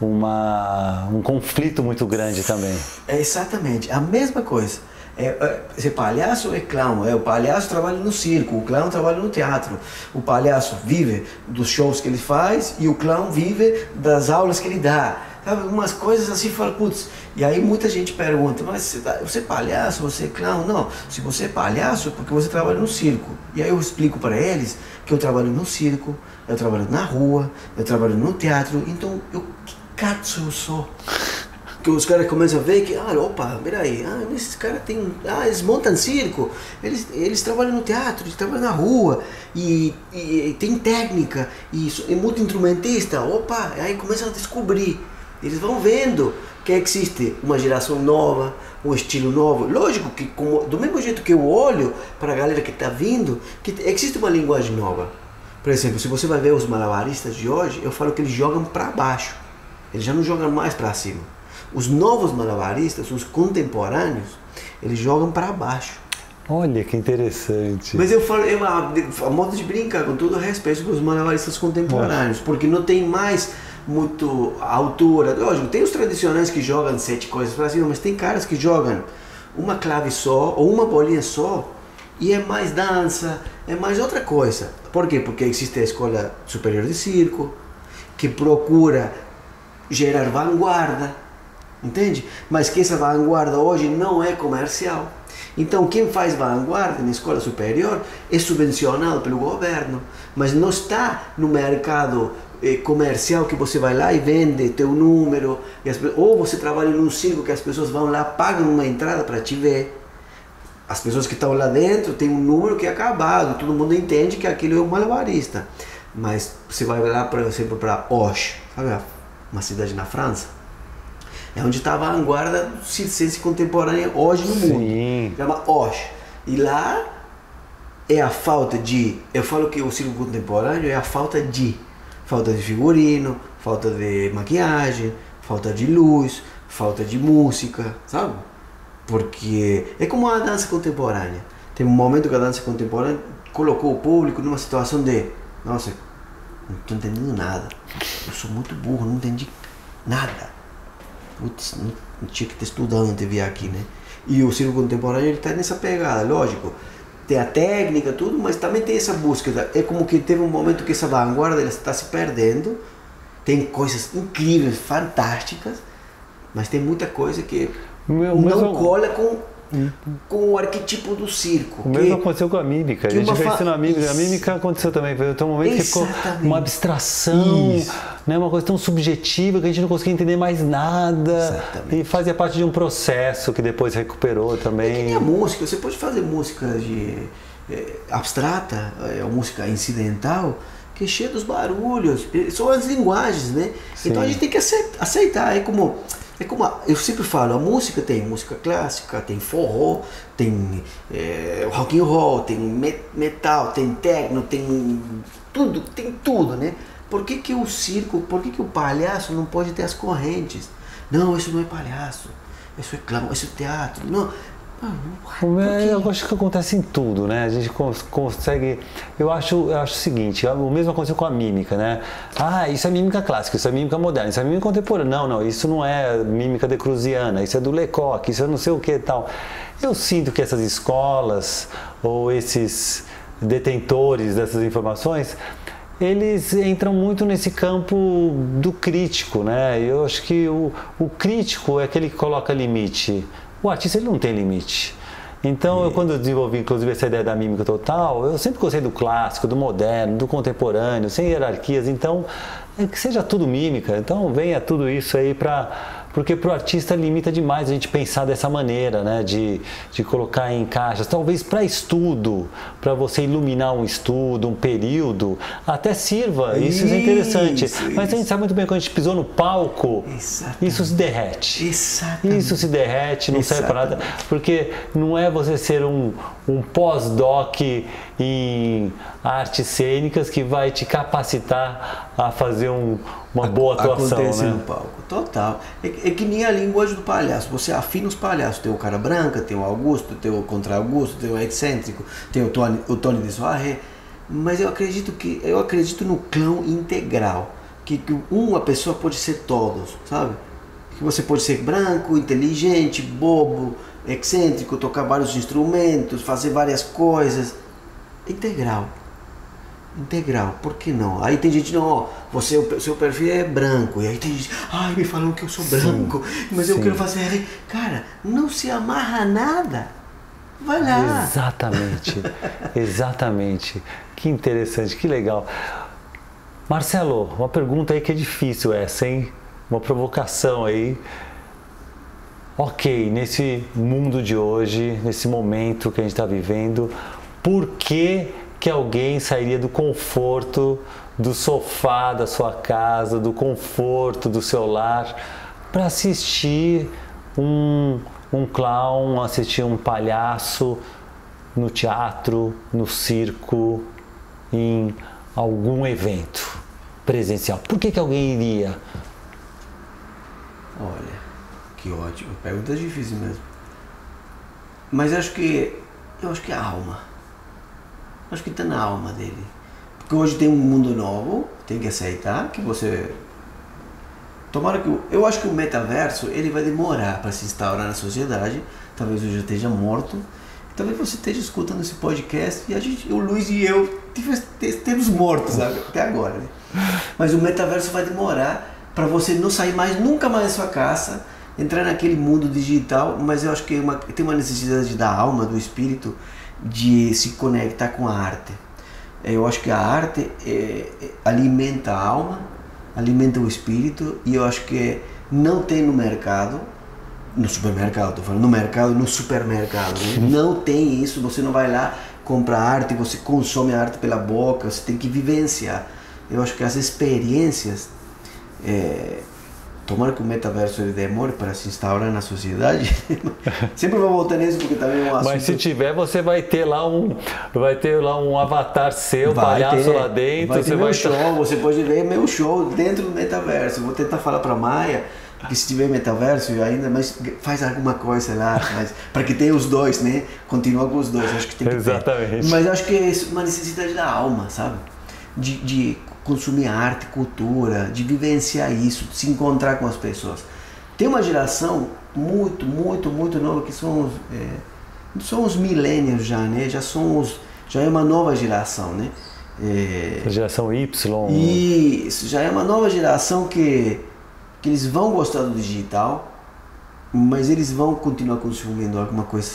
uma, um conflito muito grande também. É exatamente a mesma coisa. É, é, palhaço é clown, é, o palhaço trabalha no circo, o clown trabalha no teatro. O palhaço vive dos shows que ele faz e o clown vive das aulas que ele dá. Sabe, umas coisas assim, fala, putz, e aí muita gente pergunta, mas você, tá, você é palhaço, você é clown? Não, se você é palhaço é porque você trabalha no circo. E aí eu explico para eles que eu trabalho no circo, eu trabalho na rua, eu trabalho no teatro, então eu, que cato eu sou? que os caras começam a ver que, ah, opa, peraí, ah, esses caras têm, ah, eles montam circo, eles, eles trabalham no teatro, eles trabalham na rua, e, e, e tem técnica, e é muito instrumentista, opa, aí começam a descobrir, eles vão vendo que existe uma geração nova, um estilo novo. Lógico que, como, do mesmo jeito que eu olho para a galera que está vindo, que existe uma linguagem nova. Por exemplo, se você vai ver os malabaristas de hoje, eu falo que eles jogam para baixo, eles já não jogam mais para cima. Os novos malabaristas, os contemporâneos, eles jogam para baixo. Olha que interessante. Mas eu falo, é uma, a modo de brincar, com todo respeito com os malabaristas contemporâneos, Nossa. porque não tem mais muito altura. Lógico, tem os tradicionais que jogam sete coisas para cima, mas tem caras que jogam uma clave só ou uma bolinha só e é mais dança, é mais outra coisa. Por quê? Porque existe a escola superior de circo que procura gerar vanguarda entende? Mas que essa vanguarda hoje não é comercial. Então, quem faz vanguarda na escola superior é subvencionado pelo governo, mas não está no mercado comercial que você vai lá e vende teu número, as, ou você trabalha num circo que as pessoas vão lá, pagam uma entrada para te ver. As pessoas que estão lá dentro têm um número que é acabado, todo mundo entende que aquilo é um malabarista. Mas você vai lá, por exemplo, para Auch, sabe uma cidade na França? É onde estava a vanguarda do circense contemporânea hoje no mundo. Sim. Chama Osh. E lá é a falta de. Eu falo que o circo contemporâneo é a falta de. Falta de figurino, falta de maquiagem, falta de luz, falta de música, sabe? Porque é como a dança contemporânea. Tem um momento que a dança contemporânea colocou o público numa situação de: nossa, não estou entendendo nada. Eu sou muito burro, não entendi nada putz, não, não tinha que ter estudado antes de vir aqui, né? E o circo contemporâneo ele está nessa pegada, lógico. Tem a técnica, tudo, mas também tem essa búsqueda. É como que teve um momento que essa vanguarda está se perdendo. Tem coisas incríveis, fantásticas, mas tem muita coisa que Meu, não cola com com o arquetipo do circo. O que, mesmo aconteceu com a mímica. A gente fez fa... a mímica. A mímica aconteceu também. Foi um momento Exatamente. que ficou uma abstração, né? uma coisa tão subjetiva que a gente não conseguia entender mais nada. Exatamente. E fazia parte de um processo que depois recuperou também. É que nem a música. Você pode fazer música de, é, abstrata, é, música incidental, que é cheia dos barulhos. São as linguagens, né? Sim. Então a gente tem que aceitar. É como é como a, eu sempre falo, a música tem música clássica, tem forró, tem é, rock and roll, tem metal, tem techno, tem tudo, tem tudo, né? Por que, que o circo, por que, que o palhaço não pode ter as correntes? Não, isso não é palhaço, isso é clown, isso é teatro. Não, eu acho que acontece em tudo, né? A gente consegue. Eu acho, eu acho o seguinte: o mesmo aconteceu com a mímica, né? Ah, isso é mímica clássica, isso é mímica moderna, isso é mímica contemporânea. Não, não, isso não é mímica decruziana, isso é do Lecoq, isso é não sei o que tal. Eu sinto que essas escolas ou esses detentores dessas informações eles entram muito nesse campo do crítico, né? Eu acho que o, o crítico é aquele que coloca limite. O artista ele não tem limite. Então, eu, quando eu desenvolvi, inclusive, essa ideia da mímica total, eu sempre gostei do clássico, do moderno, do contemporâneo, sem hierarquias. Então, é que seja tudo mímica. Então, venha tudo isso aí para porque para o artista limita demais a gente pensar dessa maneira, né? De, de colocar em caixas. Talvez para estudo, para você iluminar um estudo, um período, até sirva. Isso, isso é interessante. Isso, Mas a gente sabe muito bem quando a gente pisou no palco, Exatamente. isso se derrete. Exatamente. Isso se derrete, não serve para nada. Porque não é você ser um, um pós-doc em artes cênicas que vai te capacitar a fazer um, uma boa atuação. Acontece né? no palco, total. É, é, que nem a linguagem do palhaço. Você afina os palhaços. Tem o cara branca, tem o Augusto, tem o contra Augusto, tem o excêntrico, tem o Tony, o Tony de Soirée. Mas eu acredito que eu acredito no clã integral, que, que uma pessoa pode ser todos, sabe? Que você pode ser branco, inteligente, bobo, excêntrico, tocar vários instrumentos, fazer várias coisas. Integral. Integral, por que não? Aí tem gente, não, você, o seu perfil é branco. E aí tem gente, ai, me falam que eu sou branco, sim, mas eu sim. quero fazer. Cara, não se amarra nada. Vai lá. Exatamente, exatamente. Que interessante, que legal. Marcelo, uma pergunta aí que é difícil essa, hein? Uma provocação aí. ok, nesse mundo de hoje, nesse momento que a gente está vivendo, por que, que alguém sairia do conforto do sofá da sua casa, do conforto do seu lar, para assistir um, um clown, assistir um palhaço no teatro, no circo, em algum evento presencial? Por que, que alguém iria? Olha, que ótimo. Pergunta difícil mesmo. Mas acho que. Eu acho que é a alma. Acho que está na alma dele. Porque hoje tem um mundo novo, tem que aceitar que você. Tomara que. Eu acho que o metaverso ele vai demorar para se instaurar na sociedade. Talvez eu já esteja morto. Talvez você esteja escutando esse podcast e a gente, o Luiz e eu temos mortos até agora. Né? Mas o metaverso vai demorar para você não sair mais nunca mais da sua casa, entrar naquele mundo digital. Mas eu acho que é uma, tem uma necessidade da alma, do espírito, de se conectar com a arte. Eu acho que a arte é, é, alimenta a alma, alimenta o espírito e eu acho que não tem no mercado, no supermercado, estou falando no mercado, no supermercado, né? não tem isso, você não vai lá comprar arte, você consome a arte pela boca, você tem que vivenciar. Eu acho que as experiências é, Tomara que o metaverso ele demore para se instaurar na sociedade. Sempre vou voltar nisso porque também é um assunto. Mas se tiver, você vai ter lá um, vai ter lá um avatar seu, vai palhaço ter, lá dentro. Vai ter você meu vai show, você pode ver meu show dentro do metaverso. Vou tentar falar para Maia que se tiver metaverso ainda, mas faz alguma coisa lá, mas para que tenha os dois, né? Continua com os dois, acho que tem que Exatamente. Ter. Mas acho que é uma necessidade da alma, sabe? De, de consumir arte, cultura, de vivenciar isso, de se encontrar com as pessoas. Tem uma geração muito, muito, muito nova que são os, é, são os millennials já, né? Já são os, já é uma nova geração, né? É, a geração Y. Isso, já é uma nova geração que, que eles vão gostar do digital, mas eles vão continuar consumindo alguma coisa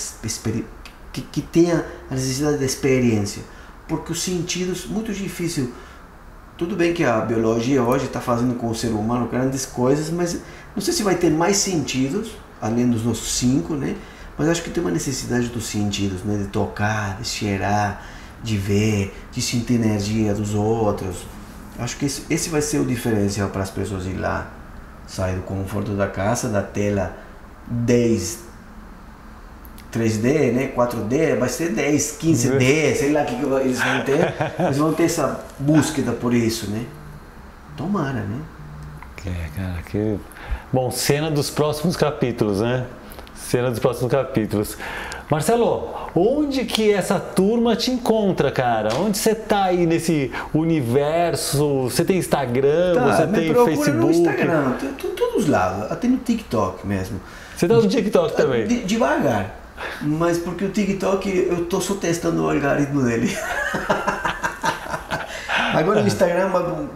que, que tenha a necessidade da experiência. Porque os sentidos, muito difícil tudo bem que a biologia hoje está fazendo com o ser humano grandes coisas, mas não sei se vai ter mais sentidos, além dos nossos cinco, né? Mas acho que tem uma necessidade dos sentidos, né? De tocar, de cheirar, de ver, de sentir energia dos outros. Acho que esse, vai ser o diferencial para as pessoas ir lá, sair do conforto da casa, da tela 10, 3D, né? 4D, vai ser 10, 15D, sei lá o que, que eles vão ter. Eles vão ter essa búsqueda por isso, né? Tomara, né? É, cara, que. Bom, cena dos próximos capítulos, né? Cena dos próximos capítulos. Marcelo, onde que essa turma te encontra, cara? Onde você tá aí nesse universo? Você tem Instagram? Tá, você tem Facebook? No Instagram, todos os lados, até no TikTok mesmo. Você tá no TikTok também? De, devagar. Mas porque o TikTok eu tô só testando o algoritmo dele. Agora o Instagram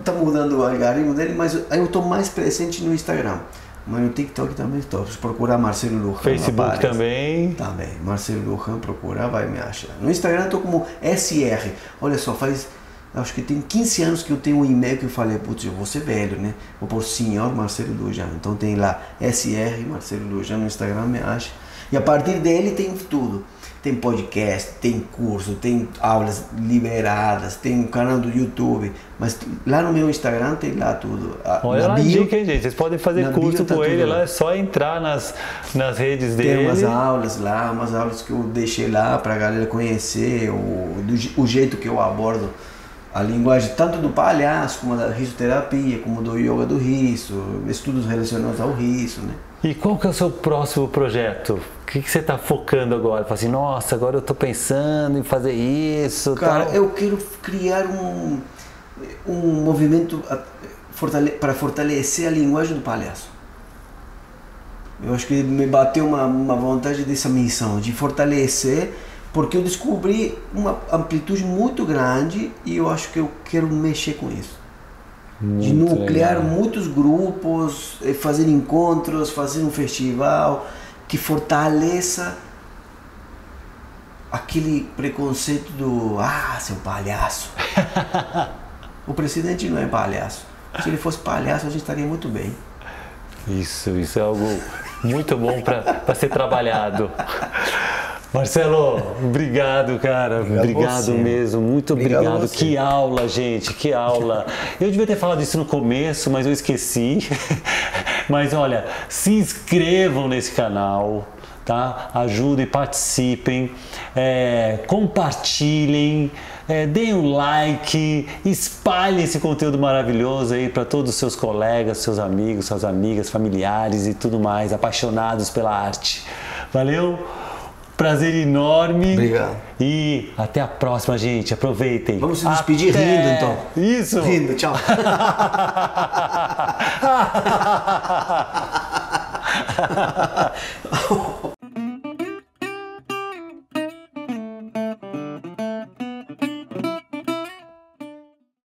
tá mudando o algoritmo dele, mas eu tô mais presente no Instagram. Mas no TikTok também estou. Se procurar Marcelo Lujan. Facebook aparece. também. Também. Marcelo Lujan, procurar, vai me achar. No Instagram eu tô como SR. Olha só, faz. Acho que tem 15 anos que eu tenho um e-mail que eu falei, putz, eu vou ser velho, né? Vou por senhor Marcelo Lujan. Então tem lá SR Marcelo Lujan no Instagram, me acha. E a partir dele tem tudo. Tem podcast, tem curso, tem aulas liberadas, tem um canal do YouTube. Mas lá no meu Instagram tem lá tudo. Olha na lá bio, dica, hein, gente? Vocês podem fazer curso tá com ele lá. lá, é só entrar nas, nas redes dele. Tem umas aulas lá, umas aulas que eu deixei lá para a galera conhecer o, do, o jeito que eu abordo a linguagem tanto do palhaço, como da risoterapia, como do yoga do riso, estudos relacionados ao riso, né? E qual que é o seu próximo projeto? O que, que você está focando agora? Fala assim, nossa, agora eu estou pensando em fazer isso. Cara, tal. eu quero criar um, um movimento para fortalecer a linguagem do palhaço. Eu acho que me bateu uma, uma vontade dessa missão, de fortalecer, porque eu descobri uma amplitude muito grande e eu acho que eu quero mexer com isso. Muito de nuclear legal. muitos grupos, eh, fazer encontros, fazer um festival que fortaleça aquele preconceito do ah, seu palhaço. o presidente não é palhaço. Se ele fosse palhaço, a gente estaria muito bem. Isso, isso é algo muito bom para ser trabalhado. Marcelo, obrigado, cara. Obrigado, obrigado mesmo. Muito obrigado. obrigado. Que aula, gente. Que aula. Eu devia ter falado isso no começo, mas eu esqueci. Mas olha, se inscrevam nesse canal. Tá? Ajudem, participem, é, compartilhem, é, deem um like, espalhem esse conteúdo maravilhoso aí para todos os seus colegas, seus amigos, suas amigas, familiares e tudo mais, apaixonados pela arte. Valeu? Prazer enorme. Obrigado. E até a próxima, gente. Aproveitem. Vamos se despedir até... rindo, então. Isso. Rindo, tchau.